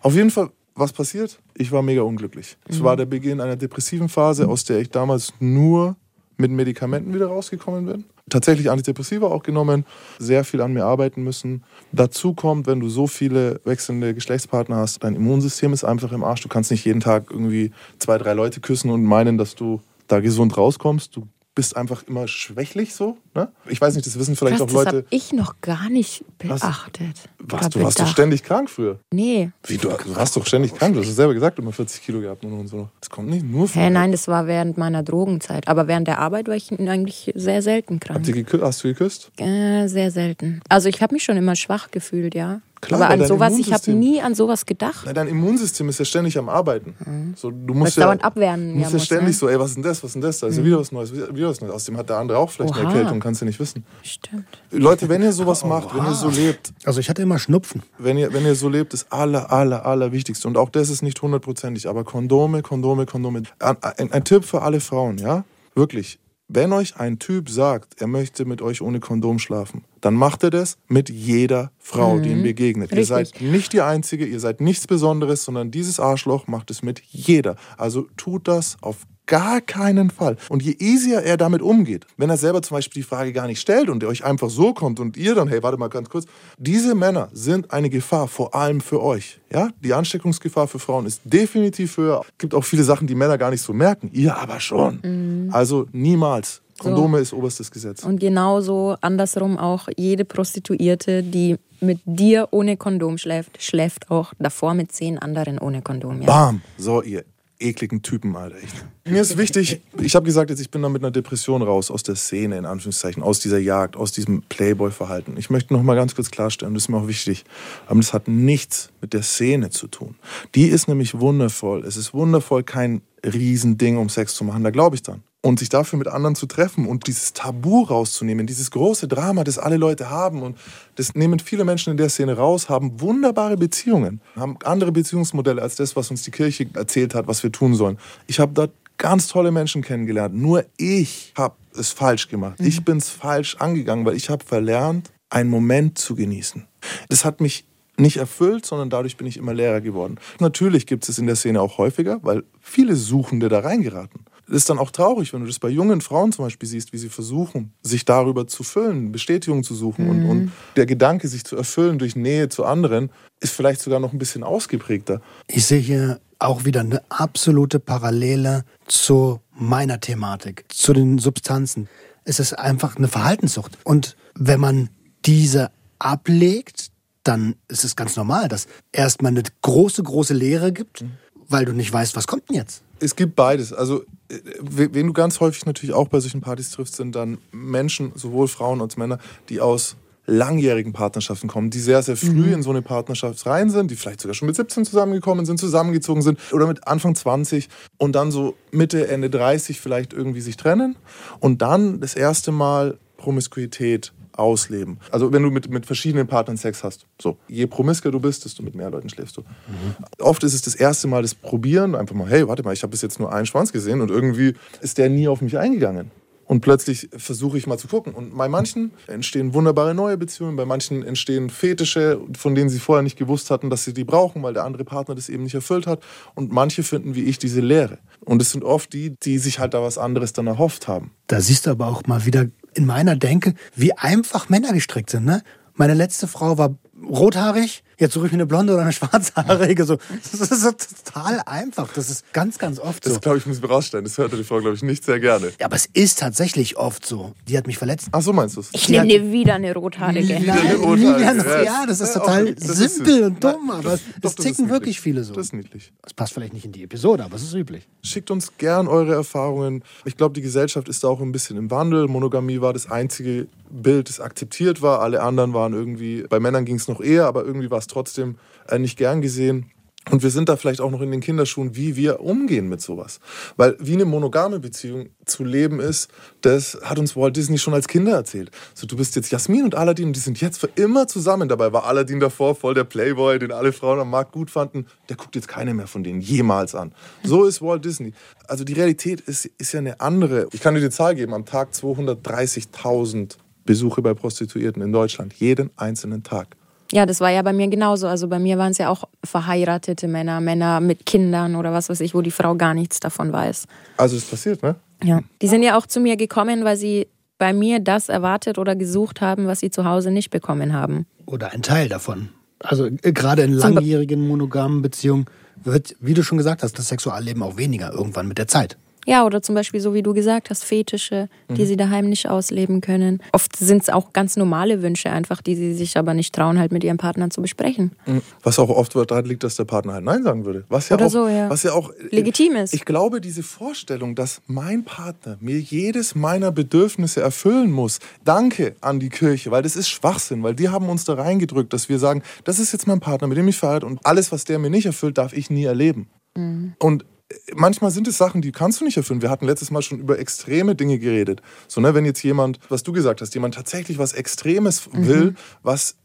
auf jeden Fall, was passiert? Ich war mega unglücklich. Es war der Beginn einer depressiven Phase, aus der ich damals nur mit Medikamenten wieder rausgekommen bin. Tatsächlich Antidepressiva auch genommen, sehr viel an mir arbeiten müssen. Dazu kommt, wenn du so viele wechselnde Geschlechtspartner hast, dein Immunsystem ist einfach im Arsch. Du kannst nicht jeden Tag irgendwie zwei, drei Leute küssen und meinen, dass du da gesund rauskommst. Du bist einfach immer schwächlich so. Ne? Ich weiß nicht, das wissen vielleicht Krass, auch das Leute. habe ich noch gar nicht beachtet. Was, du warst doch ständig krank früher. Nee. Wie, du, du warst doch ständig krank. Du hast es selber gesagt, immer 40 Kilo gehabt und so. Das kommt nicht nur von. Hä, nein, das war während meiner Drogenzeit. Aber während der Arbeit war ich eigentlich sehr selten krank. Habt ihr gekü- hast du geküsst? Äh, sehr selten. Also ich habe mich schon immer schwach gefühlt, ja. Klar, Aber an sowas, ich habe nie an sowas gedacht. Na, dein Immunsystem ist ja ständig am Arbeiten. So, du musst es ja, dauernd abwehren musst ja ja muss, ständig ne? so, ey, was ist denn das, was ist denn das? Da ist ja wieder was Neues, wieder was Neues. Außerdem hat der andere auch vielleicht eine Oha. Erkältung, kannst du nicht wissen. Stimmt. Leute, wenn ihr sowas macht, wenn ihr so lebt, Also ich hatte immer Schnupfen. wenn ihr, wenn ihr so lebt, das aller, aller, aller Wichtigste. Und auch das ist nicht hundertprozentig, aber Kondome, Kondome, Kondome. Ein, ein, ein Tipp für alle Frauen, ja? Wirklich. Wenn euch ein Typ sagt, er möchte mit euch ohne Kondom schlafen, dann macht er das mit jeder Frau, die ihm begegnet. Ihr Richtig. seid nicht die Einzige, ihr seid nichts Besonderes, sondern dieses Arschloch macht es mit jeder. Also tut das auf gar keinen Fall. Und je easier er damit umgeht, wenn er selber zum Beispiel die Frage gar nicht stellt und er euch einfach so kommt und ihr dann, hey, warte mal ganz kurz, diese Männer sind eine Gefahr, vor allem für euch. Ja, die Ansteckungsgefahr für Frauen ist definitiv höher. Es gibt auch viele Sachen, die Männer gar nicht so merken. Ihr aber schon. Also niemals. Kondome ist oberstes Gesetz. Und genauso andersrum auch jede Prostituierte, die mit dir ohne Kondom schläft, schläft auch davor mit zehn anderen ohne Kondom. Ja. Bam. So, ihr ekligen Typen, Alter. Echt. Mir ist wichtig, ich habe gesagt, jetzt, ich bin da mit einer Depression raus, aus der Szene, in Anführungszeichen, aus dieser Jagd, aus diesem Playboy-Verhalten. Ich möchte noch mal ganz kurz klarstellen, das ist mir auch wichtig, aber das hat nichts mit der Szene zu tun. Die ist nämlich wundervoll. Es ist wundervoll, kein Riesending, um Sex zu machen, da glaube ich dann. Und sich dafür mit anderen zu treffen und dieses Tabu rauszunehmen, dieses große Drama, das alle Leute haben und das nehmen viele Menschen in der Szene raus, haben wunderbare Beziehungen, haben andere Beziehungsmodelle als das, was uns die Kirche erzählt hat, was wir tun sollen. Ich habe dort ganz tolle Menschen kennengelernt. Nur ich habe es falsch gemacht. Ich bin es falsch angegangen, weil ich habe verlernt, einen Moment zu genießen. Das hat mich nicht erfüllt, sondern dadurch bin ich immer leerer geworden. Natürlich gibt es in der Szene auch häufiger, weil viele Suchende da reingeraten. Das ist dann auch traurig, wenn du das bei jungen Frauen zum Beispiel siehst, wie sie versuchen, sich darüber zu füllen, Bestätigung zu suchen. Und, und der Gedanke, sich zu erfüllen durch Nähe zu anderen, ist vielleicht sogar noch ein bisschen ausgeprägter. Ich sehe hier auch wieder eine absolute Parallele zu meiner Thematik, zu den Substanzen. Es ist einfach eine Verhaltenssucht. Und wenn man diese ablegt, dann ist es ganz normal, dass erstmal eine große, große Leere gibt, weil du nicht weißt, was kommt denn jetzt. Es gibt beides. Also, wen du ganz häufig natürlich auch bei solchen Partys triffst, sind dann Menschen, sowohl Frauen als Männer, die aus langjährigen Partnerschaften kommen, die sehr, sehr früh in so eine Partnerschaft rein sind, die vielleicht sogar schon mit 17 zusammengekommen sind, zusammengezogen sind oder mit Anfang 20 und dann so Mitte, Ende 30 vielleicht irgendwie sich trennen und dann das erste Mal Promiskuität ausleben. Also wenn du mit, mit verschiedenen Partnern Sex hast. So, je promisker du bist, desto mit mehr Leuten schläfst du. Oft ist es das erste Mal das Probieren, einfach mal, hey, warte mal, ich habe bis jetzt nur einen Schwanz gesehen und irgendwie ist der nie auf mich eingegangen. Und plötzlich versuche ich mal zu gucken. Und bei manchen entstehen wunderbare neue Beziehungen, bei manchen entstehen Fetische, von denen sie vorher nicht gewusst hatten, dass sie die brauchen, weil der andere Partner das eben nicht erfüllt hat. Und manche finden wie ich diese Leere. Und es sind oft die, die sich halt da was anderes dann erhofft haben. Da siehst du aber auch mal wieder in meiner Denke, wie einfach Männer gestrickt sind. Ne? Meine letzte Frau war rothaarig, jetzt suche ich mir eine blonde oder eine schwarzhaarige. So. Das ist so total einfach. Das ist ganz, ganz oft so. Das, glaube ich, muss ich rausstellen. Das hörte die Frau, glaube ich, nicht sehr gerne. Ja, aber es ist tatsächlich oft so. Die hat mich verletzt. Ach so meinst du es? Ich nehme dir wieder eine rothaarige. Wieder eine Ja, das ist ja, total okay, das ist simpel süß. und dumm, Nein, aber das- es doch, das ist ticken wirklich viele so. Das ist niedlich. Das passt vielleicht nicht in die Episode, aber es ist üblich. Schickt uns gern eure Erfahrungen. Ich glaube, die Gesellschaft ist da auch ein bisschen im Wandel. Monogamie war das einzige Bild, das akzeptiert war. Alle anderen waren irgendwie, bei Männern ging es noch eher, aber irgendwie war es trotzdem äh, nicht gern gesehen. Und wir sind da vielleicht auch noch in den Kinderschuhen, wie wir umgehen mit sowas. Weil wie eine monogame Beziehung zu leben ist, das hat uns Walt Disney schon als Kinder erzählt. So, du bist jetzt Jasmin und Aladdin und die sind jetzt für immer zusammen. Dabei war Aladdin davor voll der Playboy, den alle Frauen am Markt gut fanden. Der guckt jetzt keine mehr von denen jemals an. So ist Walt Disney. Also die Realität ist, ist ja eine andere. Ich kann dir die Zahl geben, am Tag 230.000 Besuche bei Prostituierten in Deutschland. Jeden einzelnen Tag. Ja, das war ja bei mir genauso. Also bei mir waren es ja auch verheiratete Männer, Männer mit Kindern oder was weiß ich, wo die Frau gar nichts davon weiß. Also das passiert, ne? Ja. Die sind ja auch zu mir gekommen, weil sie bei mir das erwartet oder gesucht haben, was sie zu Hause nicht bekommen haben. Oder ein Teil davon. Also äh, gerade in langjährigen monogamen Beziehungen wird, wie du schon gesagt hast, das Sexualleben auch weniger irgendwann mit der Zeit. Ja, oder zum Beispiel so wie du gesagt hast, Fetische, die sie daheim nicht ausleben können. Oft sind es auch ganz normale Wünsche einfach, die sie sich aber nicht trauen, halt mit ihrem Partner zu besprechen. Was auch oft daran liegt, dass der Partner halt Nein sagen würde. Was ja Oder auch, so, ja. Was ja auch Legitim ist. Ich glaube, diese Vorstellung, dass mein Partner mir jedes meiner Bedürfnisse erfüllen muss, danke an die Kirche, weil das ist Schwachsinn, weil die haben uns da reingedrückt, dass wir sagen, das ist jetzt mein Partner, mit dem ich verheiratet und alles, was der mir nicht erfüllt, darf ich nie erleben. Und manchmal sind es Sachen, die kannst du nicht erfüllen. Wir hatten letztes Mal schon über extreme Dinge geredet. So, ne, wenn jetzt jemand, was du gesagt hast, jemand tatsächlich was Extremes will, was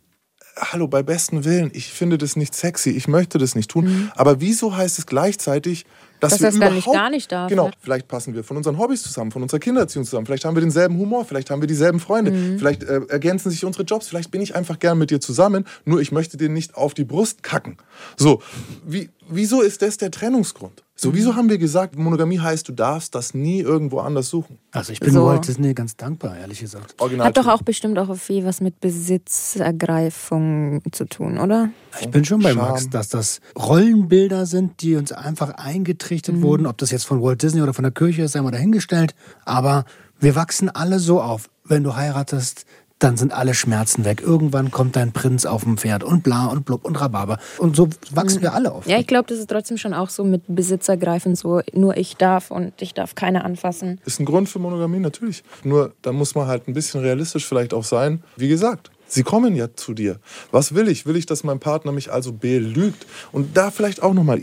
hallo, bei besten Willen, ich finde das nicht sexy, ich möchte das nicht tun. Aber wieso heißt es gleichzeitig, Dass wir das dann nicht überhaupt- gar nicht darf, Genau, ne? vielleicht passen wir von unseren Hobbys zusammen, von unserer Kindererziehung zusammen. Vielleicht haben wir denselben Humor, vielleicht haben wir dieselben Freunde, Mhm. vielleicht äh, ergänzen sich unsere Jobs, vielleicht bin ich einfach gern mit dir zusammen, nur ich möchte dir nicht auf die Brust kacken. So, wie, wieso ist das der Trennungsgrund? So, Mhm. wieso haben wir gesagt, Monogamie heißt, du darfst das nie irgendwo anders suchen? Also ich bin So. Walt Disney ganz dankbar, ehrlich gesagt. Original Hat doch auch bestimmt auch viel was mit Besitzergreifung zu tun, oder? Ich bin schon bei Charme. Max, dass das Rollenbilder sind, die uns einfach eingetrichtert wurden. Ob das jetzt von Walt Disney oder von der Kirche ist, sei mal dahingestellt. Aber wir wachsen alle so auf. Wenn du heiratest, dann sind alle Schmerzen weg. Irgendwann kommt dein Prinz auf dem Pferd und bla und blub und Rhabarber. Und so wachsen wir alle auf. Ja, ich glaube, das ist trotzdem schon auch so mit Besitzergreifen so, nur ich darf und ich darf keine anfassen. Ist ein Grund für Monogamie, natürlich. Nur da muss man halt ein bisschen realistisch vielleicht auch sein. Wie gesagt, sie kommen ja zu dir. Was will ich? Will ich, dass mein Partner mich also belügt? Und da vielleicht auch nochmal,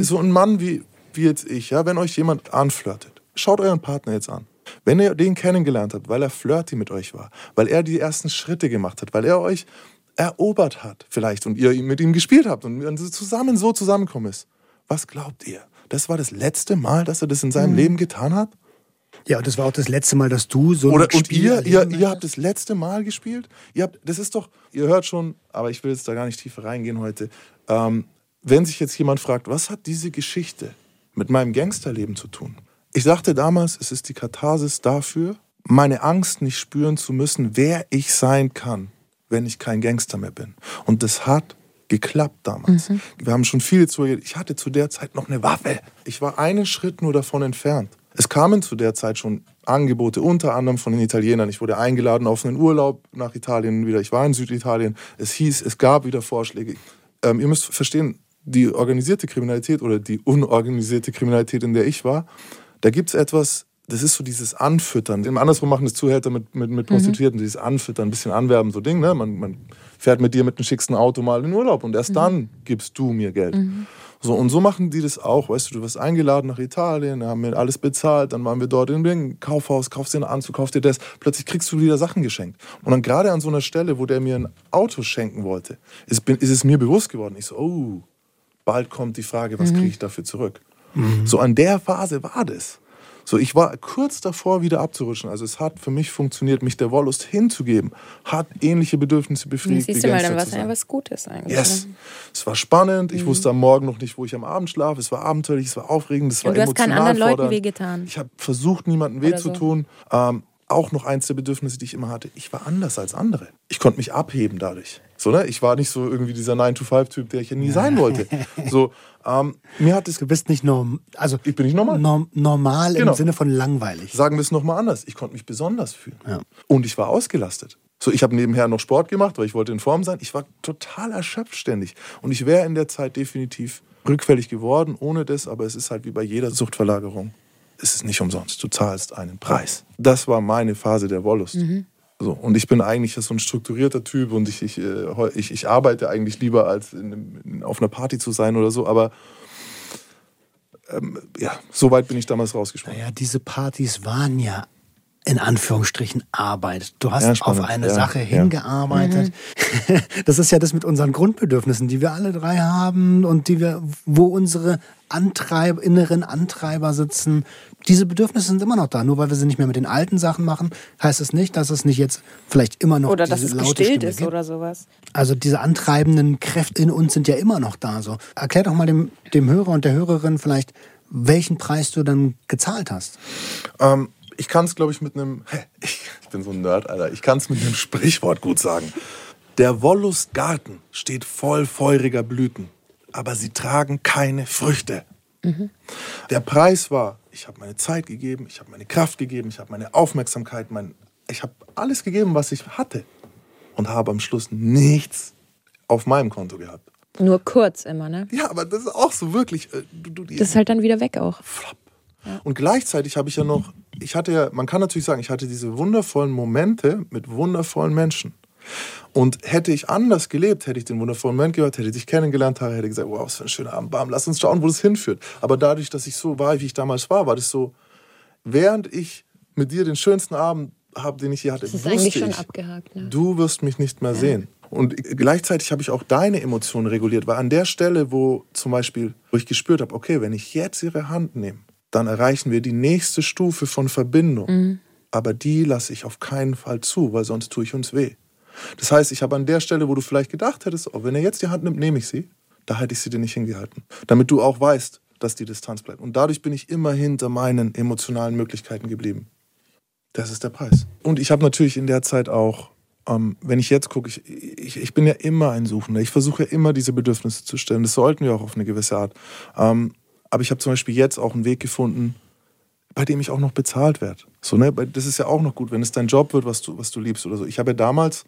so ein Mann wie, wie jetzt ich, ja, wenn euch jemand anflirtet, schaut euren Partner jetzt an. Wenn ihr den kennengelernt habt, weil er flirty mit euch war, weil er die ersten Schritte gemacht hat, weil er euch erobert hat vielleicht und ihr mit ihm gespielt habt und zusammen so zusammengekommen ist, was glaubt ihr? Das war das letzte Mal, dass er das in seinem Leben getan hat? Ja, und das war auch das letzte Mal, dass du so Oder ein und Spiel ihr, ihr, erleben ihr habt das letzte Mal gespielt? Ihr habt, das ist doch, ihr hört schon, aber ich will jetzt da gar nicht tiefer reingehen heute. Ähm, wenn sich jetzt jemand fragt, was hat diese Geschichte mit meinem Gangsterleben zu tun? Ich sagte damals, es ist die Katharsis dafür, meine Angst nicht spüren zu müssen, wer ich sein kann, wenn ich kein Gangster mehr bin. Und das hat geklappt damals. Wir haben schon viel zu. Ich hatte zu der Zeit noch eine Waffe. Ich war einen Schritt nur davon entfernt. Es kamen zu der Zeit schon Angebote, unter anderem von den Italienern. Ich wurde eingeladen auf einen Urlaub nach Italien wieder. Ich war in Süditalien. Es hieß, es gab wieder Vorschläge. Ähm, ihr müsst verstehen, die organisierte Kriminalität oder die unorganisierte Kriminalität, in der ich war, da gibt es etwas, das ist so dieses Anfüttern. Im Andersrum machen das Zuhälter mit, mit, mit Prostituierten, dieses Anfüttern, ein bisschen anwerben, so Ding. Ne? Man, man fährt mit dir mit dem schicksten Auto mal in Urlaub und erst dann gibst du mir Geld. So, und so machen die das auch. Weißt du, du wirst eingeladen nach Italien, haben mir alles bezahlt, dann waren wir dort in dem Kaufhaus, kaufst dir einen Anzug, kaufst dir das. Plötzlich kriegst du wieder Sachen geschenkt. Und dann gerade an so einer Stelle, wo der mir ein Auto schenken wollte, ist, bin, ist es mir bewusst geworden. Ich so, oh, bald kommt die Frage, was kriege ich dafür zurück? So an der Phase war das. So, ich war kurz davor, wieder abzurutschen. Also es hat für mich funktioniert, mich der Wollust hinzugeben. Hat ähnliche Bedürfnisse befriedigt. Siehst du mal, dann war es ja was Gutes eigentlich. Yes. ne? Es war spannend. Ich wusste am Morgen noch nicht, wo ich am Abend schlafe. Es war abenteuerlich, es war aufregend, es war Und du hast keinen emotional anderen Leuten wehgetan. Ich habe versucht, niemandem weh Oder zu so. tun. Ähm, auch noch eins der Bedürfnisse, die ich immer hatte. Ich war anders als andere. Ich konnte mich abheben dadurch. So, ne? Ich war nicht so irgendwie dieser 9-to-5-Typ, der ich ja nie sein wollte. So, ähm, mir hat es Du bist nicht norm also Ich bin nicht normal. norm normal Genau. im Sinne von langweilig. Sagen wir es nochmal anders. Ich konnte mich besonders fühlen. Ja. Und ich war ausgelastet. So, ich habe nebenher noch Sport gemacht, weil ich wollte in Form sein. Ich war total erschöpft ständig. Und ich wäre in der Zeit definitiv rückfällig geworden, ohne das. Aber es ist halt wie bei jeder Suchtverlagerung. Es ist nicht umsonst. Du zahlst einen Preis. Das war meine Phase der Wollust. So, und ich bin eigentlich so ein strukturierter Typ und ich, ich, äh, ich, ich arbeite eigentlich lieber, als in, in, auf einer Party zu sein oder so. Aber ähm, ja, so weit bin ich damals rausgesprungen. Naja, diese Partys waren ja in Anführungsstrichen Arbeit. Du hast Ja, auf eine Ja, Sache ja. hingearbeitet. Das ist ja das mit unseren Grundbedürfnissen, die wir alle drei haben und die wir, wo unsere Antreib, inneren Antreiber sitzen. Diese Bedürfnisse sind immer noch da. Nur weil wir sie nicht mehr mit den alten Sachen machen, heißt es nicht, dass es nicht jetzt vielleicht immer noch Oder dass es laute gestillt Stimme ist gibt. oder sowas. Also diese antreibenden Kräfte in uns sind ja immer noch da. So. Erklär doch mal dem, dem Hörer und der Hörerin vielleicht, welchen Preis du dann gezahlt hast. Ähm, ich kann es, glaube ich, mit einem. Ich, ich bin so ein Nerd, Alter. Ich kann es mit einem Sprichwort gut sagen. Der Wollustgarten steht voll feuriger Blüten, aber sie tragen keine Früchte. Der Preis war, ich habe meine Zeit gegeben, ich habe meine Kraft gegeben, ich habe meine Aufmerksamkeit, mein, ich habe alles gegeben, was ich hatte. Und habe am Schluss nichts auf meinem Konto gehabt. Nur kurz immer, ne? Ja, aber das ist auch so wirklich. äh, Du, du, Das ist halt dann wieder weg auch. Flop. Und gleichzeitig habe ich ja noch, ich hatte ja, man kann natürlich sagen, ich hatte diese wundervollen Momente mit wundervollen Menschen. Und hätte ich anders gelebt, hätte ich den wundervollen Moment gehört, hätte ich dich kennengelernt, hätte ich gesagt, wow, was für ein schöner Abend, bam, lass uns schauen, wo das hinführt. Aber dadurch, dass ich so war, wie ich damals war, war das so, während ich mit dir den schönsten Abend habe, den ich je hatte, Das ist wusste eigentlich schon ich, abgehakt, ne? du wirst mich nicht mehr sehen. Und gleichzeitig habe ich auch deine Emotionen reguliert, weil an der Stelle, wo zum Beispiel, wo ich gespürt habe, okay, wenn ich jetzt ihre Hand nehme, dann erreichen wir die nächste Stufe von Verbindung. Mhm. Aber die lasse ich auf keinen Fall zu, weil sonst tue ich uns weh. Das heißt, ich habe an der Stelle, wo du vielleicht gedacht hättest, oh, wenn er jetzt die Hand nimmt, nehme ich sie, da hätte ich sie dir nicht hingehalten. Damit du auch weißt, dass die Distanz bleibt. Und dadurch bin ich immer hinter meinen emotionalen Möglichkeiten geblieben. Das ist der Preis. Und ich habe natürlich in der Zeit auch, ähm, wenn ich jetzt gucke, ich, ich, ich, bin ja immer ein Suchender. Ich versuche ja immer diese Bedürfnisse zu stellen. Das sollten wir auch auf eine gewisse Art. Ähm, aber ich habe zum Beispiel jetzt auch einen Weg gefunden, bei dem ich auch noch bezahlt werde. So, ne? Das ist ja auch noch gut, wenn es dein Job wird, was du, was du liebst oder so. Ich habe ja damals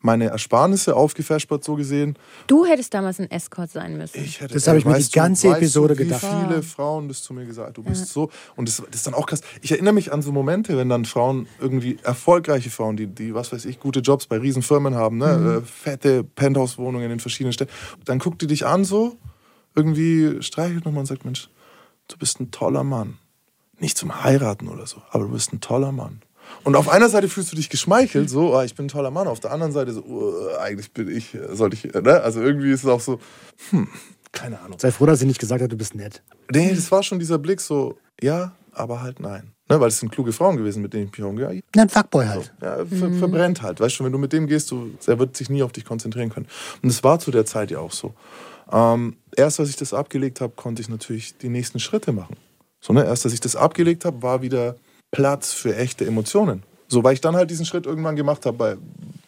meine Ersparnisse aufgefäschert, so gesehen. Du hättest damals ein Escort sein müssen. Ich hätte, das habe ich mir die ganze du, Episode weißt du, wie gedacht. Viele Frauen das zu mir gesagt, du bist ja. so. Und das, das, ist dann auch krass. Ich erinnere mich an so Momente, wenn dann Frauen, irgendwie erfolgreiche Frauen, die, die was weiß ich, gute Jobs bei Riesenfirmen haben, ne? Mhm. Äh, fette Penthouse-Wohnungen in verschiedenen Städten. Dann guckt die dich an so, irgendwie streichelt nochmal und sagt, Mensch, du bist ein toller Mann. Nicht zum Heiraten oder so, aber du bist ein toller Mann. Und auf einer Seite fühlst du dich geschmeichelt, so, oh, ich bin ein toller Mann. Auf der anderen Seite so, oh, eigentlich bin ich, sollte ich, ne? Also irgendwie ist es auch so, hm, keine Ahnung. Sei froh, dass sie nicht gesagt hat, du bist nett. Nee, das war schon dieser Blick so, ja, aber halt nein. Ne, weil es sind kluge Frauen gewesen, mit denen ich mich umgehe. Ja, ein Fuckboy halt. So, ja, ver mhm. verbrennt halt. Weißt du, wenn du mit dem gehst, du, er wird sich nie auf dich konzentrieren können. Und es war zu der Zeit ja auch so. Ähm, erst als ich das abgelegt habe, konnte ich natürlich die nächsten Schritte machen. So, ne? Erst als ich das abgelegt habe, war wieder Platz für echte Emotionen. So, weil ich dann halt diesen Schritt irgendwann gemacht habe bei,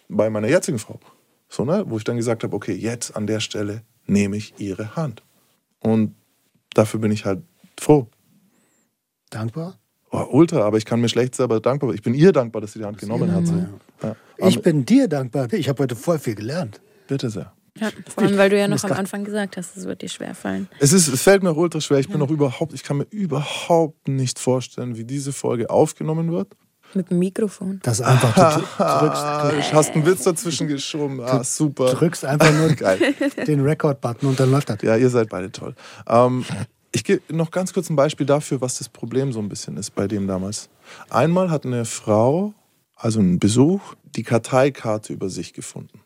bei meiner jetzigen Frau. So, ne? Wo ich dann gesagt habe, okay, jetzt an der Stelle nehme ich ihre Hand. Und dafür bin ich halt froh. Dankbar? Oh, ultra, aber ich kann mir schlecht selber dankbar. Ich bin ihr dankbar, dass sie die Hand genommen hat. So. Ja. Ich bin dir dankbar. Ich habe heute voll viel gelernt. Bitte sehr. Ja, vor allem, weil du ja noch am Anfang gesagt hast, es wird dir schwer fallen. Es, ist, es fällt mir ultra schwer. Ich bin noch überhaupt, ich kann mir überhaupt nicht vorstellen, wie diese Folge aufgenommen wird. Mit dem Mikrofon. Das einfach du drückst. Du hast einen Witz dazwischen geschoben. Ah, super. Du drückst einfach nur den Record-Button und dann läuft das. Ja, ihr seid beide toll. Ähm, ich gebe noch ganz kurz ein Beispiel dafür, was das Problem so ein bisschen ist bei dem damals. Einmal hat eine Frau, also ein Besuch, die Karteikarte über sich gefunden.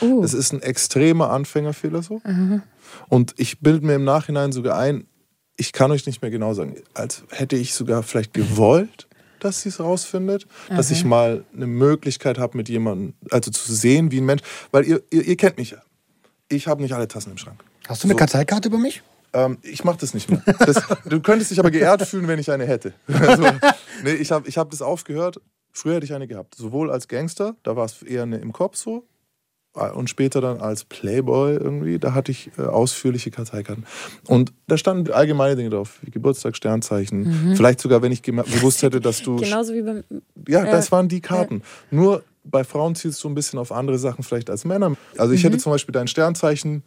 Uh. Das ist ein extremer Anfängerfehler so. Mhm. Und ich bilde mir im Nachhinein sogar ein, ich kann euch nicht mehr genau sagen, als hätte ich sogar vielleicht gewollt, dass sie es rausfindet, mhm. dass ich mal eine Möglichkeit habe, mit jemandem, also zu sehen, wie ein Mensch, weil ihr, ihr, ihr kennt mich ja. Ich habe nicht alle Tassen im Schrank. Hast du eine so. Karteikarte über mich? Ähm, ich mache das nicht mehr. Das, du könntest dich aber geehrt fühlen, wenn ich eine hätte. Also, nee, ich habe ich hab das aufgehört. Früher hätte ich eine gehabt. Sowohl als Gangster, da war es eher eine im Kopf so, und später dann als Playboy irgendwie, da hatte ich äh, ausführliche Karteikarten. Und da standen allgemeine Dinge drauf, wie Geburtstag, Sternzeichen. Mhm. Vielleicht sogar, wenn ich gewusst hätte, dass du. Genauso wie beim. Ja, äh, das waren die Karten. Äh. Nur bei Frauen zielst du ein bisschen auf andere Sachen vielleicht als Männer. Also ich mhm. hätte zum Beispiel dein Sternzeichen,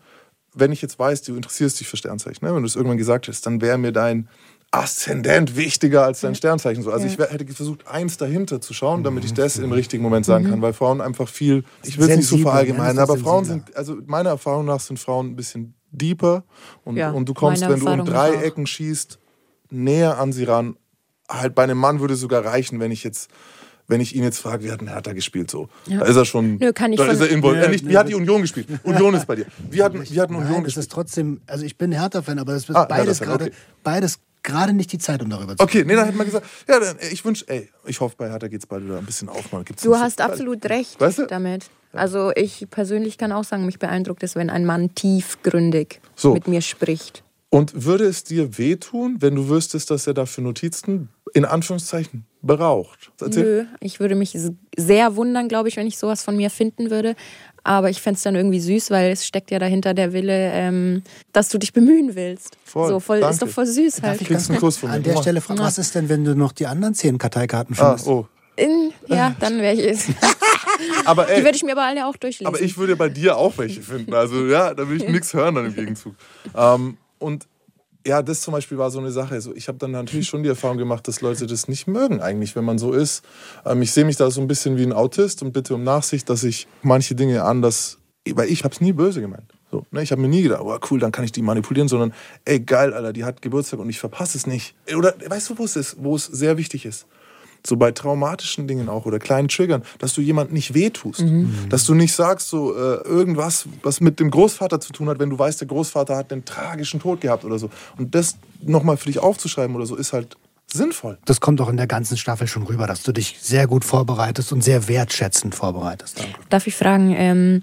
wenn ich jetzt weiß, du interessierst dich für Sternzeichen, ne? wenn du es irgendwann gesagt hast, dann wäre mir dein Aszendent wichtiger als dein Sternzeichen. So. Also ja. ich hätte versucht, eins dahinter zu schauen, damit ich das im richtigen Moment sagen mhm. kann, weil Frauen einfach viel, ich will es nicht so verallgemeinern, aber Frauen sind, also meiner Erfahrung nach sind Frauen ein bisschen deeper und, ja, und du kommst, wenn du um drei Ecken schießt, näher an sie ran. Halt bei einem Mann würde es sogar reichen, wenn ich jetzt wenn ich ihn jetzt frage, wie hat ein Hertha gespielt so? Ja. Da ist er schon. Nö, kann ich da ist er involviert. Ja, äh, wie hat die Union gespielt? Union ist bei dir. Wie hat, wie hat Union Nein, gespielt? Das ist trotzdem, also ich bin Hertha-Fan, aber das ist ah, beides gerade, okay. beides gerade nicht die Zeit, um darüber zu Okay, reden. nee, dann hätte man gesagt, ja, dann, ich wünsche, ey, ich hoffe, bei Hertha geht es bald wieder ein bisschen auf. Man, gibt's du hast so absolut recht weißt du? damit. Also ich persönlich kann auch sagen, mich beeindruckt es, wenn ein Mann tiefgründig so. mit mir spricht. Und würde es dir wehtun, wenn du wüsstest, dass er dafür Notizen in Anführungszeichen beraucht? Nö, ich würde mich sehr wundern, glaube ich, wenn ich sowas von mir finden würde. Aber ich fände es dann irgendwie süß, weil es steckt ja dahinter der Wille, ähm, dass du dich bemühen willst. Voll, so, voll ist doch voll süß halt. Darf ich ganz einen Kuss von An der Stelle fragen, was ist denn, wenn du noch die anderen zehn Karteikarten ah, findest? Ah, oh. In, ja, dann wäre ich es. aber, ey, die würde ich mir aber alle auch durchlesen. Aber ich würde bei dir auch welche finden. Also ja, da will ich nichts hören dann im Gegenzug. Ähm, und ja, das zum Beispiel war so eine Sache. Also ich habe dann natürlich schon die Erfahrung gemacht, dass Leute das nicht mögen eigentlich, wenn man so ist. Ähm, ich sehe mich da so ein bisschen wie ein Autist und bitte um Nachsicht, dass ich manche Dinge anders, weil ich habe es nie böse gemeint. So, ne? Ich habe mir nie gedacht, oh cool, dann kann ich die manipulieren, sondern ey geil, Alter, die hat Geburtstag und ich verpasse es nicht. Oder weißt du, wo es ist, wo es sehr wichtig ist? So bei traumatischen Dingen auch oder kleinen Triggern, dass du jemand nicht wehtust. Mhm. Dass du nicht sagst, so äh, irgendwas, was mit dem Großvater zu tun hat, wenn du weißt, der Großvater hat einen tragischen Tod gehabt oder so. Und das nochmal für dich aufzuschreiben oder so, ist halt sinnvoll. Das kommt auch in der ganzen Staffel schon rüber, dass du dich sehr gut vorbereitest und sehr wertschätzend vorbereitest. Danke. Darf ich fragen, ähm,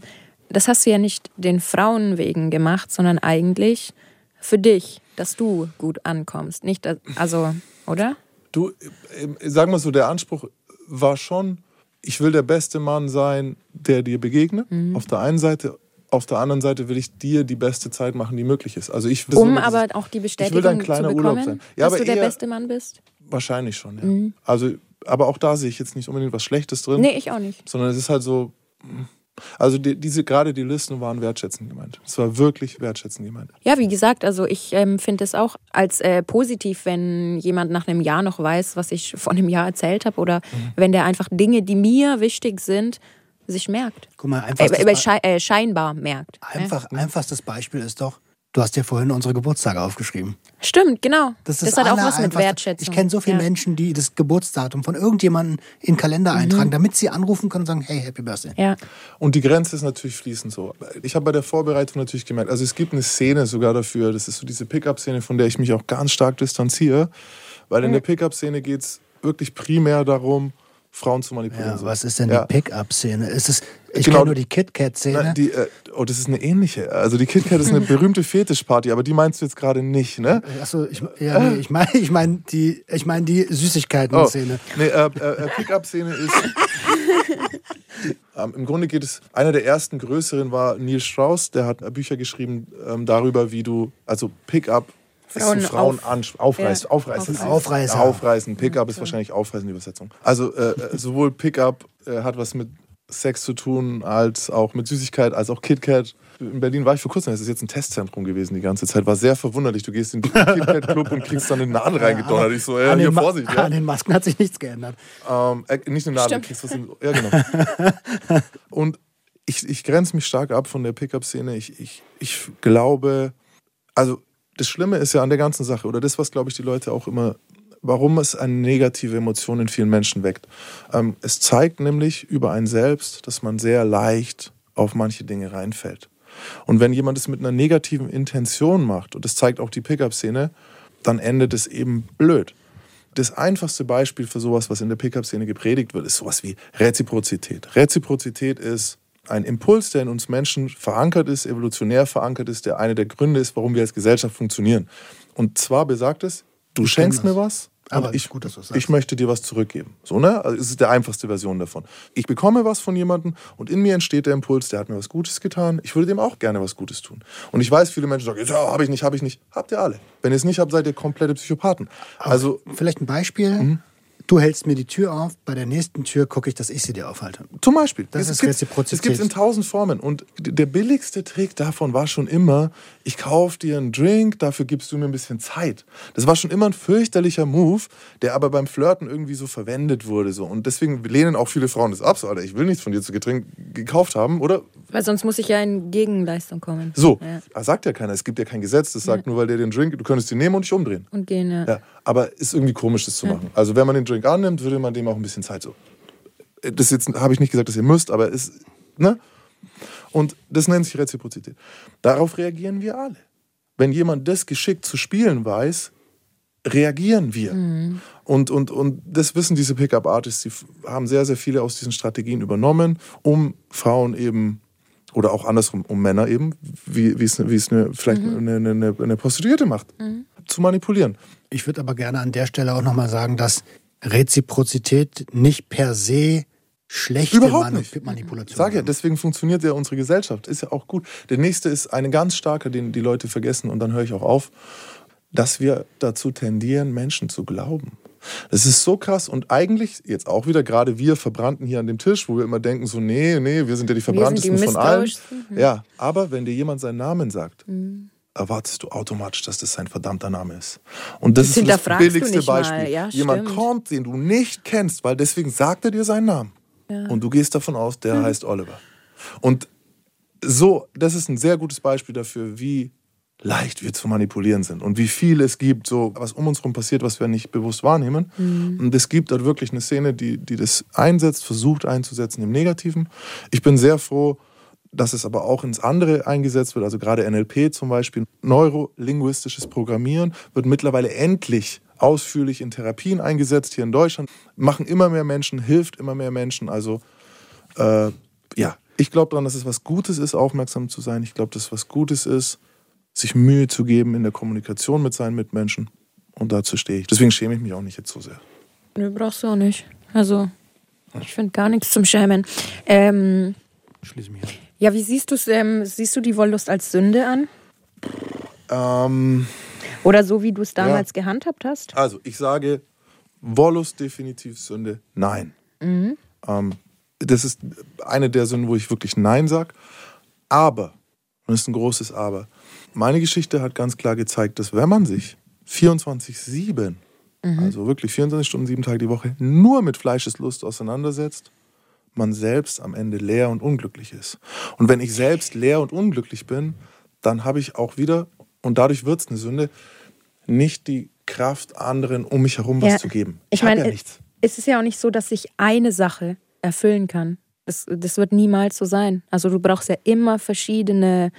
das hast du ja nicht den Frauen wegen gemacht, sondern eigentlich für dich, dass du gut ankommst. Nicht, also, oder? Du, äh, sag mal so, der Anspruch war schon, ich will der beste Mann sein, der dir begegnet, mhm. auf der einen Seite. Auf der anderen Seite will ich dir die beste Zeit machen, die möglich ist. Also ich um aber auch die Bestätigung zu bekommen, ja, dass du der beste Mann bist? Wahrscheinlich schon, ja. Mhm. Also, aber auch da sehe ich jetzt nicht unbedingt was Schlechtes drin. Nee, ich auch nicht. Sondern es ist halt so, also die, diese, gerade die Listen waren wertschätzend gemeint. Es war wirklich wertschätzend gemeint. Ja, wie gesagt, also ich ähm, finde es auch als äh, positiv, wenn jemand nach einem Jahr noch weiß, was ich vor einem Jahr erzählt habe oder mhm. wenn der einfach Dinge, die mir wichtig sind, sich merkt. Guck mal, einfach äh, äh, äh, scheinbar merkt. Einfach, ne? Einfachstes Beispiel ist doch, Du hast ja vorhin unsere Geburtstage aufgeschrieben. Stimmt, genau. Das, das hat auch was mit Wertschätzung. Ich kenne so viele ja. Menschen, die das Geburtsdatum von irgendjemandem in den Kalender mhm. eintragen, damit sie anrufen können und sagen, hey, Happy Birthday. Ja. Und die Grenze ist natürlich fließend so. Ich habe bei der Vorbereitung natürlich gemerkt, also es gibt eine Szene sogar dafür, das ist so diese Pickup-Szene, von der ich mich auch ganz stark distanziere, weil in der Pickup-Szene geht es wirklich primär darum, Frauen zu manipulieren. Ja, was ist denn ja. die Pickup-Szene? Ist es, ich genau, kenne nur die KitKat-Szene. Äh, oh, das ist eine ähnliche. Also die KitKat ist eine berühmte Fetischparty, aber die meinst du jetzt gerade nicht, ne? Achso, ich, ja, nee, ich meine ich mein die, ich mein die Süßigkeiten-Szene. Oh, nee, äh, äh, Pickup-Szene ist... ähm, Im Grunde geht es, einer der ersten größeren war Neil Strauss, der hat Bücher geschrieben ähm, darüber, wie du, also Pickup Frauen, Frauen auf, aufreißen. Ja. Aufreißen. Aufreißen. Aufreißen. Pickup okay. ist wahrscheinlich aufreißen, die Übersetzung. Also äh, äh, sowohl Pickup äh, hat was mit Sex zu tun, als auch mit Süßigkeit, als auch KitKat. In Berlin war ich vor kurzem, das ist jetzt ein Testzentrum gewesen die ganze Zeit. War sehr verwunderlich. Du gehst in den KitKat-Club und kriegst dann eine Nadel reingedonnert. Ich so, ja, hier, Vorsicht. Ja. An den Masken hat sich nichts geändert. Ähm, äh, nicht eine Nadel, kriegst was in, Ja, genau. und ich, ich grenze mich stark ab von der Pickup-Szene. Ich, ich, ich glaube, also das Schlimme ist ja an der ganzen Sache, oder das, was, glaube ich, die Leute auch immer, warum es eine negative Emotion in vielen Menschen weckt. Ähm, es zeigt nämlich über einen selbst, dass man sehr leicht auf manche Dinge reinfällt. Und wenn jemand es mit einer negativen Intention macht, und das zeigt auch die Pickup-Szene, dann endet es eben blöd. Das einfachste Beispiel für sowas, was in der Pickup-Szene gepredigt wird, ist sowas wie Reziprozität. Reziprozität ist, ein Impuls, der in uns Menschen verankert ist, evolutionär verankert ist, der eine der Gründe ist, warum wir als Gesellschaft funktionieren. Und zwar besagt es, du ich schenkst mir was, aber ich, gut, dass du sagst. ich möchte dir was zurückgeben. So, ne? Also, es ist die einfachste Version davon. Ich bekomme was von jemandem und in mir entsteht der Impuls, der hat mir was Gutes getan. Ich würde dem auch gerne was Gutes tun. Und ich weiß, viele Menschen sagen, ja, habe ich nicht, habe ich nicht. Habt ihr alle. Wenn ihr es nicht habt, seid ihr komplette Psychopathen. Also, vielleicht ein Beispiel. Mhm. Du hältst mir die Tür auf, bei der nächsten Tür gucke ich, dass ich sie dir aufhalte. Zum Beispiel. Das es ist Reziprozität. Es gibt es in tausend Formen. Und der billigste Trick davon war schon immer, ich kaufe dir einen Drink, dafür gibst du mir ein bisschen Zeit. Das war schon immer ein fürchterlicher Move, der aber beim Flirten irgendwie so verwendet wurde. So. Und deswegen lehnen auch viele Frauen das ab. So, Alter, ich will nichts von dir zu Getränk gekauft haben, oder? Weil sonst muss ich ja in Gegenleistung kommen. So, ja. sagt ja keiner. Es gibt ja kein Gesetz, das sagt ja. nur, weil der den Drink, du könntest ihn nehmen und dich umdrehen. Und gehen, ja. ja. Aber ist irgendwie komisch, das zu machen. Also wenn man den Drink annimmt, würde man dem auch ein bisschen Zeit so. Das jetzt habe ich nicht gesagt, dass ihr müsst, aber es, ne? Und das nennt sich Reziprozität. Darauf reagieren wir alle. Wenn jemand das geschickt zu spielen weiß, reagieren wir. Mhm. Und, und, und das wissen diese Pickup-Artists, die haben sehr, sehr viele aus diesen Strategien übernommen, um Frauen eben oder auch andersrum, um Männer eben, wie, wie es, wie es eine, vielleicht mhm. eine, eine, eine, Prostituierte macht, mhm. zu manipulieren. Ich würde aber gerne an der Stelle auch nochmal sagen, dass Reziprozität nicht per se schlechte Überhaupt nicht. Manipulation. Sag ja, deswegen funktioniert ja unsere Gesellschaft. Ist ja auch gut. Der nächste ist eine ganz starke, den die Leute vergessen und dann höre ich auch auf, dass wir dazu tendieren, Menschen zu glauben. Das ist so krass und eigentlich jetzt auch wieder gerade wir verbrannten hier an dem Tisch, wo wir immer denken so nee, nee, wir sind ja die verbranntesten die von allen. Ja, aber wenn dir jemand seinen Namen sagt, mhm erwartest du automatisch, dass das sein verdammter Name ist. Und das, das ist das billigste Beispiel. Ja, Jemand kommt, den du nicht kennst, weil deswegen sagt er dir seinen Namen. Ja. Und du gehst davon aus, der mhm. heißt Oliver. Und so, das ist ein sehr gutes Beispiel dafür, wie leicht wir zu manipulieren sind und wie viel es gibt, so was um uns herum passiert, was wir nicht bewusst wahrnehmen. Mhm. Und es gibt dort wirklich eine Szene, die, die das einsetzt, versucht einzusetzen im Negativen. Ich bin sehr froh, dass es aber auch ins andere eingesetzt wird, also gerade NLP zum Beispiel. Neurolinguistisches Programmieren wird mittlerweile endlich ausführlich in Therapien eingesetzt hier in Deutschland. Machen immer mehr Menschen, hilft immer mehr Menschen. Also äh, ja, ich glaube daran, dass es was Gutes ist, aufmerksam zu sein. Ich glaube, dass es was Gutes ist, sich Mühe zu geben in der Kommunikation mit seinen Mitmenschen. Und dazu stehe ich. Deswegen schäme ich mich auch nicht jetzt so sehr. Nö, brauchst du auch nicht. Also, ich finde gar nichts zum Schämen. Ähm, Schließe mich an. Ja, wie siehst du es? Ähm, siehst du die Wollust als Sünde an? Ähm, Oder so, wie du es damals ja. gehandhabt hast? Also, ich sage, Wollust definitiv Sünde, nein. Mhm. Ähm, das ist eine der Sünden, wo ich wirklich Nein sage. Aber, und das ist ein großes Aber, meine Geschichte hat ganz klar gezeigt, dass wenn man sich 24-7, mhm. also wirklich 24 Stunden, sieben Tage die Woche, nur mit Fleischeslust auseinandersetzt, man selbst am Ende leer und unglücklich ist. Und wenn ich selbst leer und unglücklich bin, dann habe ich auch wieder, und dadurch wird es eine Sünde, nicht die Kraft, anderen um mich herum was ja. zu geben. Ich, ich meine, ja es ist ja auch nicht so, dass ich eine Sache erfüllen kann. Das, das wird niemals so sein. Also du brauchst ja immer verschiedene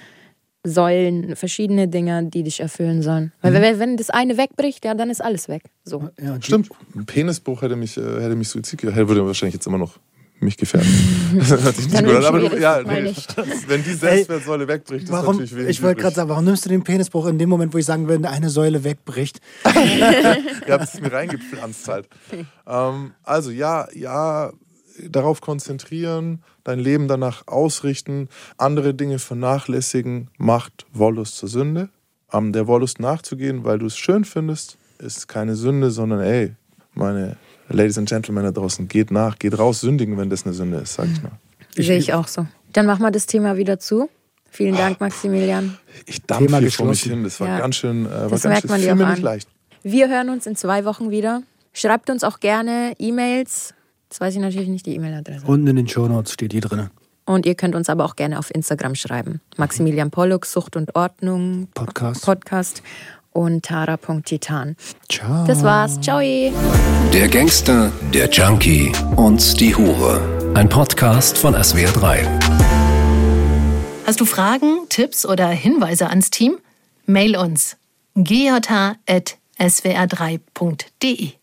Säulen, verschiedene Dinge, die dich erfüllen sollen. Weil mhm. wenn das eine wegbricht, ja, dann ist alles weg. So. Ja, Stimmt. Ein Penisbruch hätte mich, äh, hätte mich Suizid hätte würde wahrscheinlich jetzt immer noch mich gefährden. Das hört sich nicht gut an. Aber ja, nee, wenn die Selbstwertsäule wegbricht, ist warum, natürlich wenig. Ich wollte gerade sagen, warum nimmst du den Penisbruch in dem Moment, wo ich sagen würde, eine Säule wegbricht? ja, das ist mir reingepflanzt halt. Ähm, also ja, ja, darauf konzentrieren, dein Leben danach ausrichten, andere Dinge vernachlässigen, macht Wollust zur Sünde. Um, der Wollust nachzugehen, weil du es schön findest, ist keine Sünde, sondern ey, meine Ladies and Gentlemen da draußen, geht nach, geht raus, sündigen, wenn das eine Sünde ist, sag ich mal. Sehe ich auch so. Dann machen wir das Thema wieder zu. Vielen Dank, Maximilian. Ich dampfe hier vor mich hin. Das war ja. ganz schön, äh, war das ganz merkt man dir auch an. leicht. Wir hören uns in zwei Wochen wieder. Schreibt uns auch gerne E-Mails Jetzt weiß ich natürlich nicht die E-Mail-Adresse. Unten in den Show Notes steht die drin. Und ihr könnt uns aber auch gerne auf Instagram schreiben. Maximilian Pollux, Sucht und Ordnung. Podcast. Podcast. Und tara.titan. Ciao. Das war's. Ciao. Der Gangster, der Junkie und die Hure. Ein Podcast von SWR3. Hast du Fragen, Tipps oder Hinweise ans Team? Mail uns. gjh.swr3.de